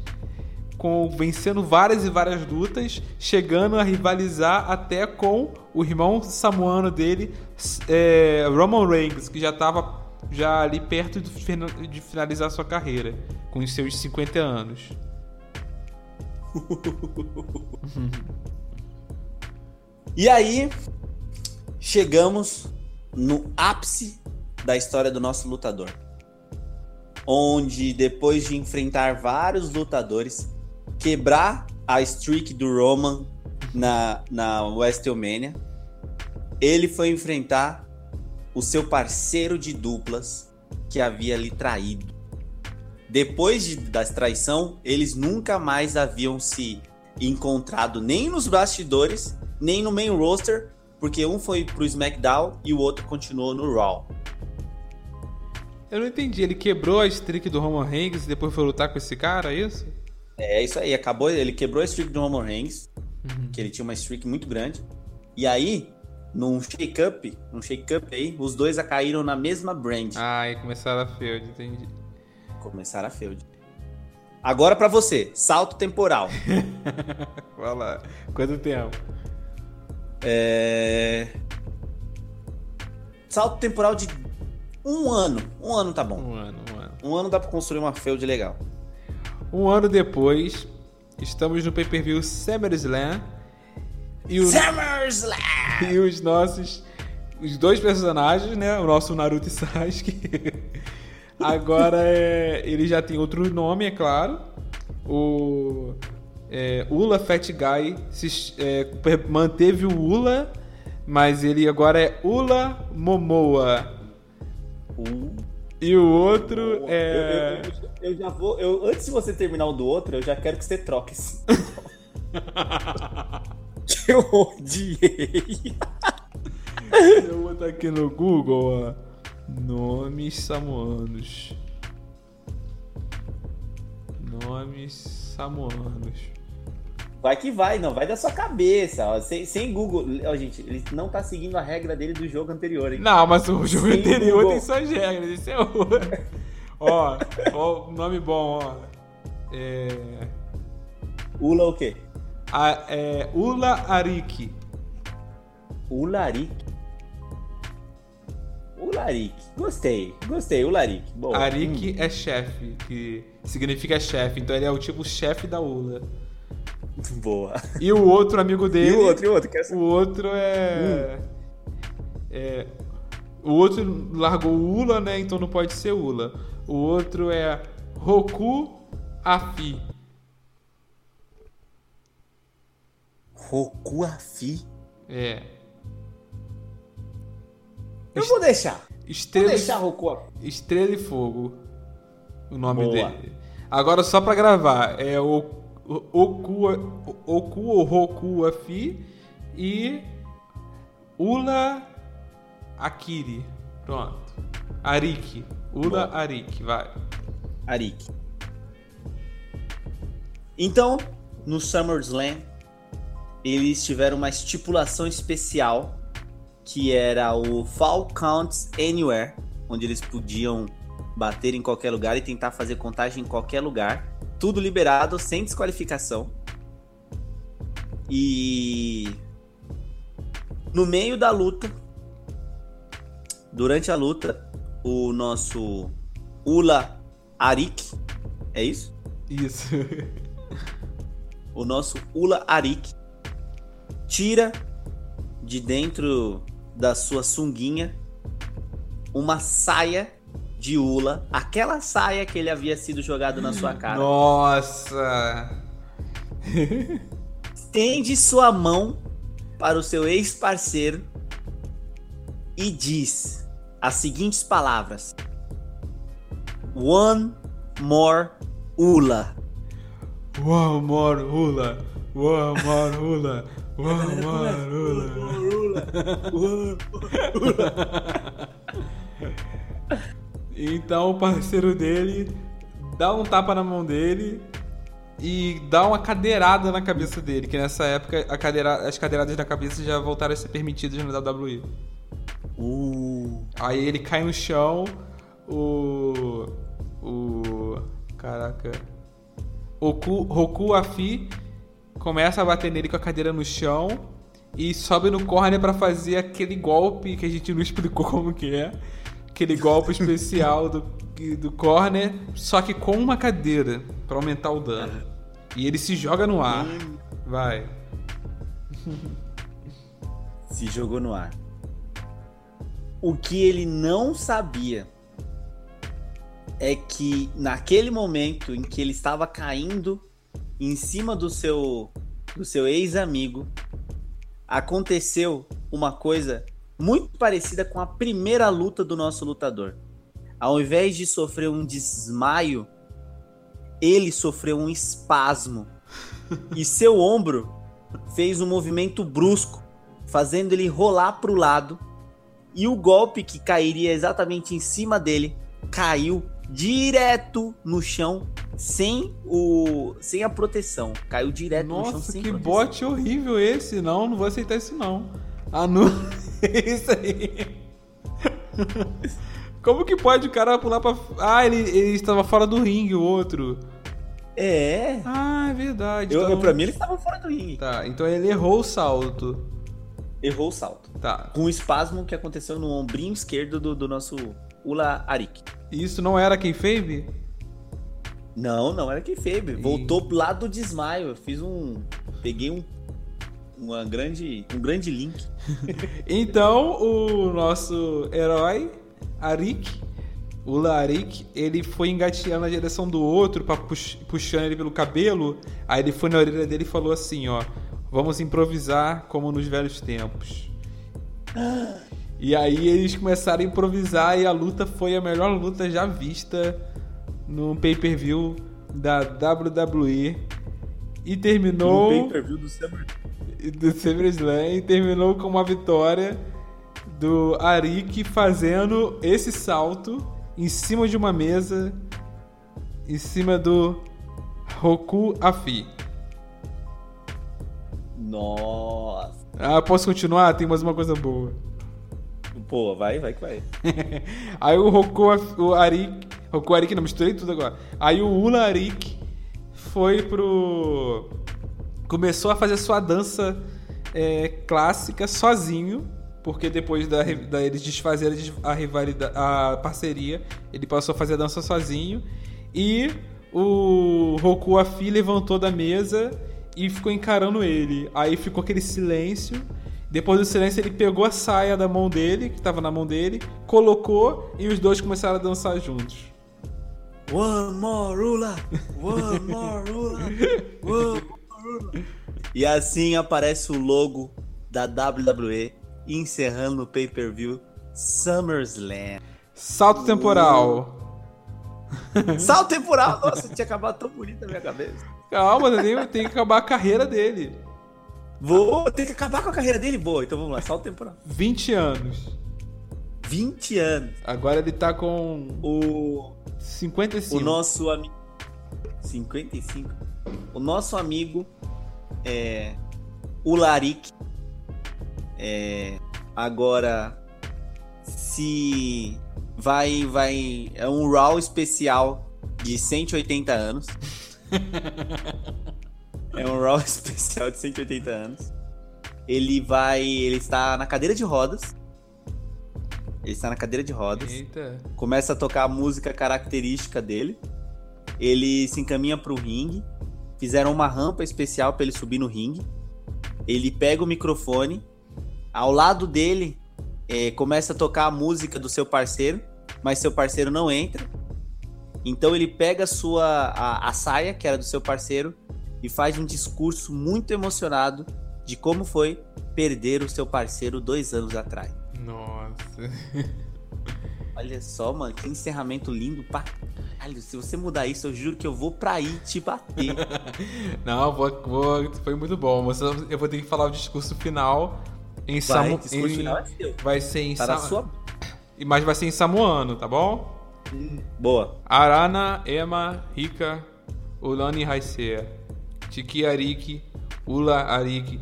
[SPEAKER 1] com vencendo várias e várias lutas, chegando a rivalizar até com o irmão samuano dele, é, Roman Reigns, que já estava já ali perto de finalizar sua carreira, com os seus 50 anos.
[SPEAKER 2] e aí, chegamos no ápice da história do nosso lutador. Onde, depois de enfrentar vários lutadores, quebrar a streak do Roman na, na WrestleMania, ele foi enfrentar o seu parceiro de duplas que havia lhe traído. Depois de, da traição, eles nunca mais haviam se encontrado nem nos bastidores, nem no main roster, porque um foi pro SmackDown e o outro continuou no Raw.
[SPEAKER 1] Eu não entendi, ele quebrou a streak do Roman Reigns e depois foi lutar com esse cara, é isso?
[SPEAKER 2] É isso aí, acabou, ele quebrou a streak do Roman Reigns, uhum. que ele tinha uma streak muito grande. E aí, num shake-up, num shake-up aí, os dois a caíram na mesma brand.
[SPEAKER 1] Ah, e começaram a feud, entendi.
[SPEAKER 2] Começaram a feud. Agora para você, salto temporal.
[SPEAKER 1] Vai lá, quanto tempo?
[SPEAKER 2] É... Salto temporal de um ano. Um ano tá bom.
[SPEAKER 1] Um ano, um ano.
[SPEAKER 2] Um ano dá pra construir uma feud legal.
[SPEAKER 1] Um ano depois, estamos no pay-per-view SummerSlam.
[SPEAKER 2] E o...
[SPEAKER 1] E os nossos... Os dois personagens, né? O nosso Naruto e Sasuke. Agora é, ele já tem outro nome, é claro. O é, Ula Fat Guy se, é, manteve o Ula, mas ele agora é Ula Momoa.
[SPEAKER 2] Uh.
[SPEAKER 1] E o outro é.
[SPEAKER 2] Eu, eu, eu, já vou. Eu, antes de você terminar o do outro, eu já quero que você troque esse. eu odiei.
[SPEAKER 1] eu vou botar aqui no Google, ó. Nomes samoanos. Nomes samoanos.
[SPEAKER 2] Vai que vai, não, vai da sua cabeça, ó, sem, sem Google. Ó, gente, ele não tá seguindo a regra dele do jogo anterior, hein?
[SPEAKER 1] Não, mas o jogo sem anterior Google. tem suas regras, esse é o. ó, ó, nome bom, ó. É.
[SPEAKER 2] Ula o quê?
[SPEAKER 1] A, é, Ula Arik.
[SPEAKER 2] Ula Arik? Ularik. Gostei, gostei, Ularik. Boa.
[SPEAKER 1] Arik hum. é chefe, que significa chefe, então ele é o tipo chefe da Ula.
[SPEAKER 2] Boa.
[SPEAKER 1] E o outro amigo dele.
[SPEAKER 2] E o outro, e o outro?
[SPEAKER 1] O outro é. Hum. é o outro largou Ula, né? Então não pode ser Ula. O outro é Roku Afi.
[SPEAKER 2] Roku Afi?
[SPEAKER 1] É.
[SPEAKER 2] Eu vou deixar.
[SPEAKER 1] Estrela,
[SPEAKER 2] vou deixar Roku Afi.
[SPEAKER 1] Estrela e Fogo. O nome Boa. dele. Agora só pra gravar. É o Oku, Oku ou Roku Afi e Ula Akiri. Pronto. Arik. Ula Bom. Arik, vai.
[SPEAKER 2] Arik. Então, no SummerSlam, eles tiveram uma estipulação especial que era o Fall Counts Anywhere, onde eles podiam bater em qualquer lugar e tentar fazer contagem em qualquer lugar tudo liberado, sem desqualificação. E no meio da luta, durante a luta, o nosso Ula Arik, é isso?
[SPEAKER 1] Isso.
[SPEAKER 2] o nosso Ula Arik tira de dentro da sua sunguinha uma saia de Ula, aquela saia que ele havia sido jogado na sua cara.
[SPEAKER 1] Nossa!
[SPEAKER 2] Estende sua mão para o seu ex-parceiro e diz as seguintes palavras: One more Ula.
[SPEAKER 1] One more Ula. One more Ula. Então o parceiro dele dá um tapa na mão dele e dá uma cadeirada na cabeça dele, que nessa época cadeira, as cadeiradas na cabeça já voltaram a ser permitidas no WWE.
[SPEAKER 2] Uh.
[SPEAKER 1] Aí ele cai no chão, o. O. Caraca. Roku, Roku Afi começa a bater nele com a cadeira no chão e sobe no corner para fazer aquele golpe que a gente não explicou como que é. Aquele golpe especial do, do corner, só que com uma cadeira para aumentar o dano. E ele se joga no ar. Vai.
[SPEAKER 2] Se jogou no ar. O que ele não sabia é que naquele momento em que ele estava caindo em cima do seu do seu ex-amigo, aconteceu uma coisa muito parecida com a primeira luta do nosso lutador. Ao invés de sofrer um desmaio, ele sofreu um espasmo e seu ombro fez um movimento brusco, fazendo ele rolar para o lado. E o golpe que cairia exatamente em cima dele caiu direto no chão sem o sem a proteção. Caiu direto
[SPEAKER 1] Nossa,
[SPEAKER 2] no chão sem
[SPEAKER 1] que
[SPEAKER 2] proteção.
[SPEAKER 1] bote horrível esse. Não, não vou aceitar isso não. Ah, não. isso aí. Como que pode o cara pular pra. Ah, ele, ele estava fora do ringue, o outro.
[SPEAKER 2] É.
[SPEAKER 1] Ah, é verdade.
[SPEAKER 2] Eu,
[SPEAKER 1] então...
[SPEAKER 2] Pra mim ele estava fora do ringue.
[SPEAKER 1] Tá, então ele errou o salto.
[SPEAKER 2] Errou o salto.
[SPEAKER 1] Tá.
[SPEAKER 2] Com o espasmo que aconteceu no ombrinho esquerdo do, do nosso Ula Arik.
[SPEAKER 1] Isso não era quem fez?
[SPEAKER 2] Não, não era quem fez. Voltou lá do desmaio. Eu fiz um. Peguei um. Uma grande, um grande link.
[SPEAKER 1] então, o nosso herói, Arik, o Larik, ele foi engateando na direção do outro, pra pux puxando ele pelo cabelo. Aí ele foi na orelha dele e falou assim: Ó, vamos improvisar como nos velhos tempos. E aí eles começaram a improvisar e a luta foi a melhor luta já vista no pay-per-view da WWE. E terminou.
[SPEAKER 2] No pay-per-view do Summer.
[SPEAKER 1] Do SummerSlam. E terminou com uma vitória do Arik fazendo esse salto em cima de uma mesa, em cima do Roku Afi.
[SPEAKER 2] Nossa.
[SPEAKER 1] Ah, posso continuar? Tem mais uma coisa boa.
[SPEAKER 2] Pô, vai, vai que vai.
[SPEAKER 1] Aí o Roku o Arik. Roku Arik, não, misturei tudo agora. Aí o Ula Arik foi pro. Começou a fazer sua dança é, clássica sozinho. Porque depois da, da eles desfazerem a rivalidade, a parceria, ele passou a fazer a dança sozinho. E o Roku Afi levantou da mesa e ficou encarando ele. Aí ficou aquele silêncio. Depois do silêncio, ele pegou a saia da mão dele, que estava na mão dele, colocou e os dois começaram a dançar juntos.
[SPEAKER 2] One more Rula! One more Rula! One more Rula! E assim aparece o logo da WWE encerrando o pay-per-view SummerSlam.
[SPEAKER 1] Salto temporal.
[SPEAKER 2] Salto temporal? Nossa, tinha acabado tão bonito na minha cabeça.
[SPEAKER 1] Calma, tem, tem que acabar a carreira dele.
[SPEAKER 2] Vou ter que acabar com a carreira dele? Boa, então vamos lá, salto temporal.
[SPEAKER 1] 20 anos.
[SPEAKER 2] 20 anos.
[SPEAKER 1] Agora ele tá com
[SPEAKER 2] o
[SPEAKER 1] 55.
[SPEAKER 2] O nosso amigo 55. O nosso amigo é o Larik é, agora se vai vai é um Raw especial de 180 anos. é um Raw especial de 180 anos. Ele vai, ele está na cadeira de rodas. Ele está na cadeira de rodas.
[SPEAKER 1] Eita.
[SPEAKER 2] Começa a tocar a música característica dele. Ele se encaminha pro ringue. Fizeram uma rampa especial para ele subir no ringue. Ele pega o microfone. Ao lado dele, é, começa a tocar a música do seu parceiro, mas seu parceiro não entra. Então ele pega a sua a, a saia, que era do seu parceiro, e faz um discurso muito emocionado de como foi perder o seu parceiro dois anos atrás.
[SPEAKER 1] Nossa.
[SPEAKER 2] Olha só, mano, que encerramento lindo pra caralho. Se você mudar isso, eu juro que eu vou pra aí te bater.
[SPEAKER 1] Não, vou, vou- foi muito bom. Eu vou ter que falar o discurso final em Samu...
[SPEAKER 2] discurso
[SPEAKER 1] em-
[SPEAKER 2] final é seu.
[SPEAKER 1] Vai ser em
[SPEAKER 2] Tá na
[SPEAKER 1] Sa-
[SPEAKER 2] sua.
[SPEAKER 1] Mas vai ser em samoano, tá bom?
[SPEAKER 2] Boa.
[SPEAKER 1] Arana, Ema, Rika, Ulani Haisea, Tiki Ariki, Ula Ariki,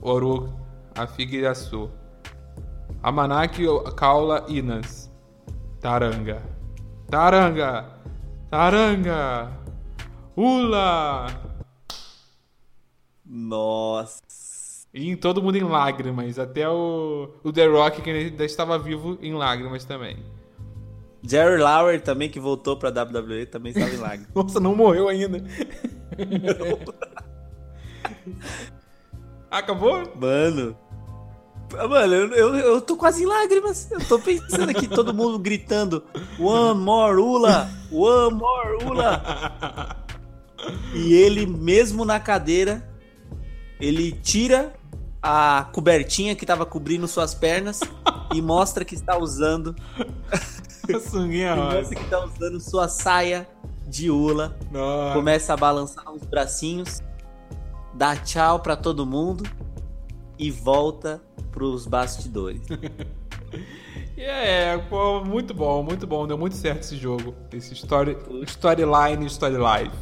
[SPEAKER 1] Oru, Afigirasu, Amanaki Kaula Inas, Taranga, Taranga, Taranga, Ula!
[SPEAKER 2] Nossa.
[SPEAKER 1] E todo mundo em lágrimas, até o, o The Rock, que ainda estava vivo, em lágrimas também.
[SPEAKER 2] Jerry Lauer também, que voltou pra WWE, também estava em lágrimas.
[SPEAKER 1] Nossa, não morreu ainda. Acabou?
[SPEAKER 2] Mano. Mano, eu, eu, eu tô quase em lágrimas. Eu tô pensando aqui, todo mundo gritando: One more Ula! One more Ula! E ele, mesmo na cadeira, ele tira a cobertinha que tava cobrindo suas pernas e mostra que está usando.
[SPEAKER 1] Sunguinha
[SPEAKER 2] E
[SPEAKER 1] rosa.
[SPEAKER 2] mostra que está usando sua saia de Ula.
[SPEAKER 1] Nossa.
[SPEAKER 2] Começa a balançar os bracinhos, dá tchau pra todo mundo e volta pros bastidores.
[SPEAKER 1] É, pô, muito bom, muito bom. Deu muito certo esse jogo. Esse story, storyline, story life.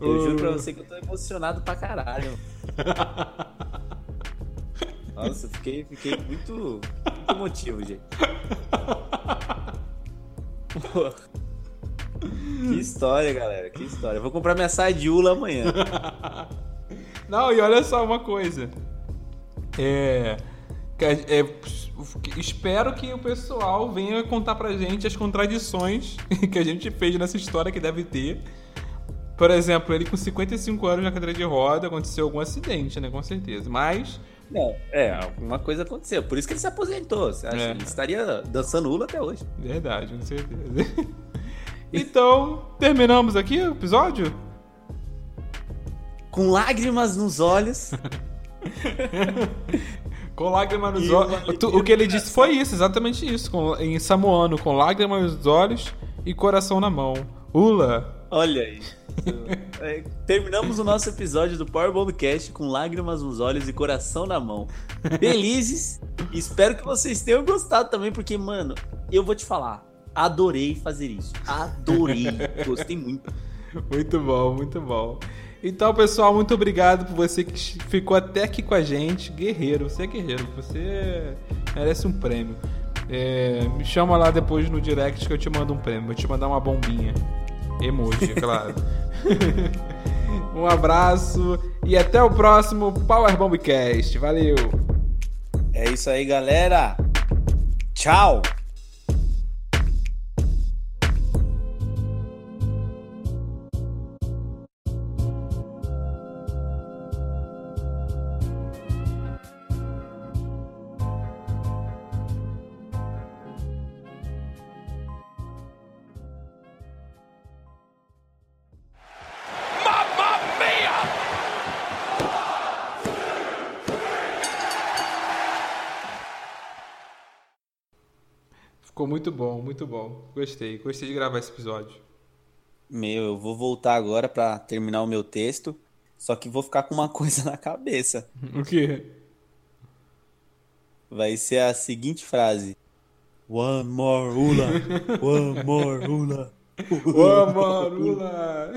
[SPEAKER 2] Eu
[SPEAKER 1] Uh,
[SPEAKER 2] juro pra você que eu tô emocionado pra caralho. Nossa, fiquei, fiquei muito, muito emotivo, gente. Que história, galera. Que história. Vou comprar minha saia de Ula amanhã.
[SPEAKER 1] Não, e olha só uma coisa. É, é, espero que o pessoal venha contar pra gente as contradições que a gente fez nessa história que deve ter. Por exemplo, ele com 55 anos na cadeira de roda, aconteceu algum acidente, né? Com certeza. Mas,
[SPEAKER 2] Não, é, alguma coisa aconteceu. Por isso que ele se aposentou. Você acha
[SPEAKER 1] É.
[SPEAKER 2] que ele estaria dançando Ula até hoje?
[SPEAKER 1] verdade, com certeza. Então, terminamos aqui o episódio?
[SPEAKER 2] Com lágrimas nos olhos.
[SPEAKER 1] Com lágrimas nos olhos. O que ele disse foi isso, exatamente isso. Com, em samoano, com lágrimas nos olhos e coração na mão. Ula!
[SPEAKER 2] Olha aí. É, terminamos o nosso episódio do Powerbomb Cast com lágrimas nos olhos e coração na mão. Felizes. Espero que vocês tenham gostado também, porque, mano, eu vou te falar. Adorei fazer isso. Adorei. Gostei muito.
[SPEAKER 1] Muito bom, muito bom. Então, pessoal, muito obrigado por você que ficou até aqui com a gente. Guerreiro, você é guerreiro. Você merece um prêmio. É, me chama lá depois no direct que eu te mando um prêmio. Vou te mandar uma bombinha. Emoji, é claro. um abraço e até o próximo Power Bombcast. Valeu!
[SPEAKER 2] É isso aí, galera. Tchau.
[SPEAKER 1] Muito bom, muito bom. Gostei, gostei de gravar esse episódio.
[SPEAKER 2] Meu, eu vou voltar agora pra terminar o meu texto. Só que vou ficar com uma coisa na cabeça.
[SPEAKER 1] O quê?
[SPEAKER 2] Vai ser a seguinte frase: One more Ula. One more Ula.
[SPEAKER 1] Ô, Marula!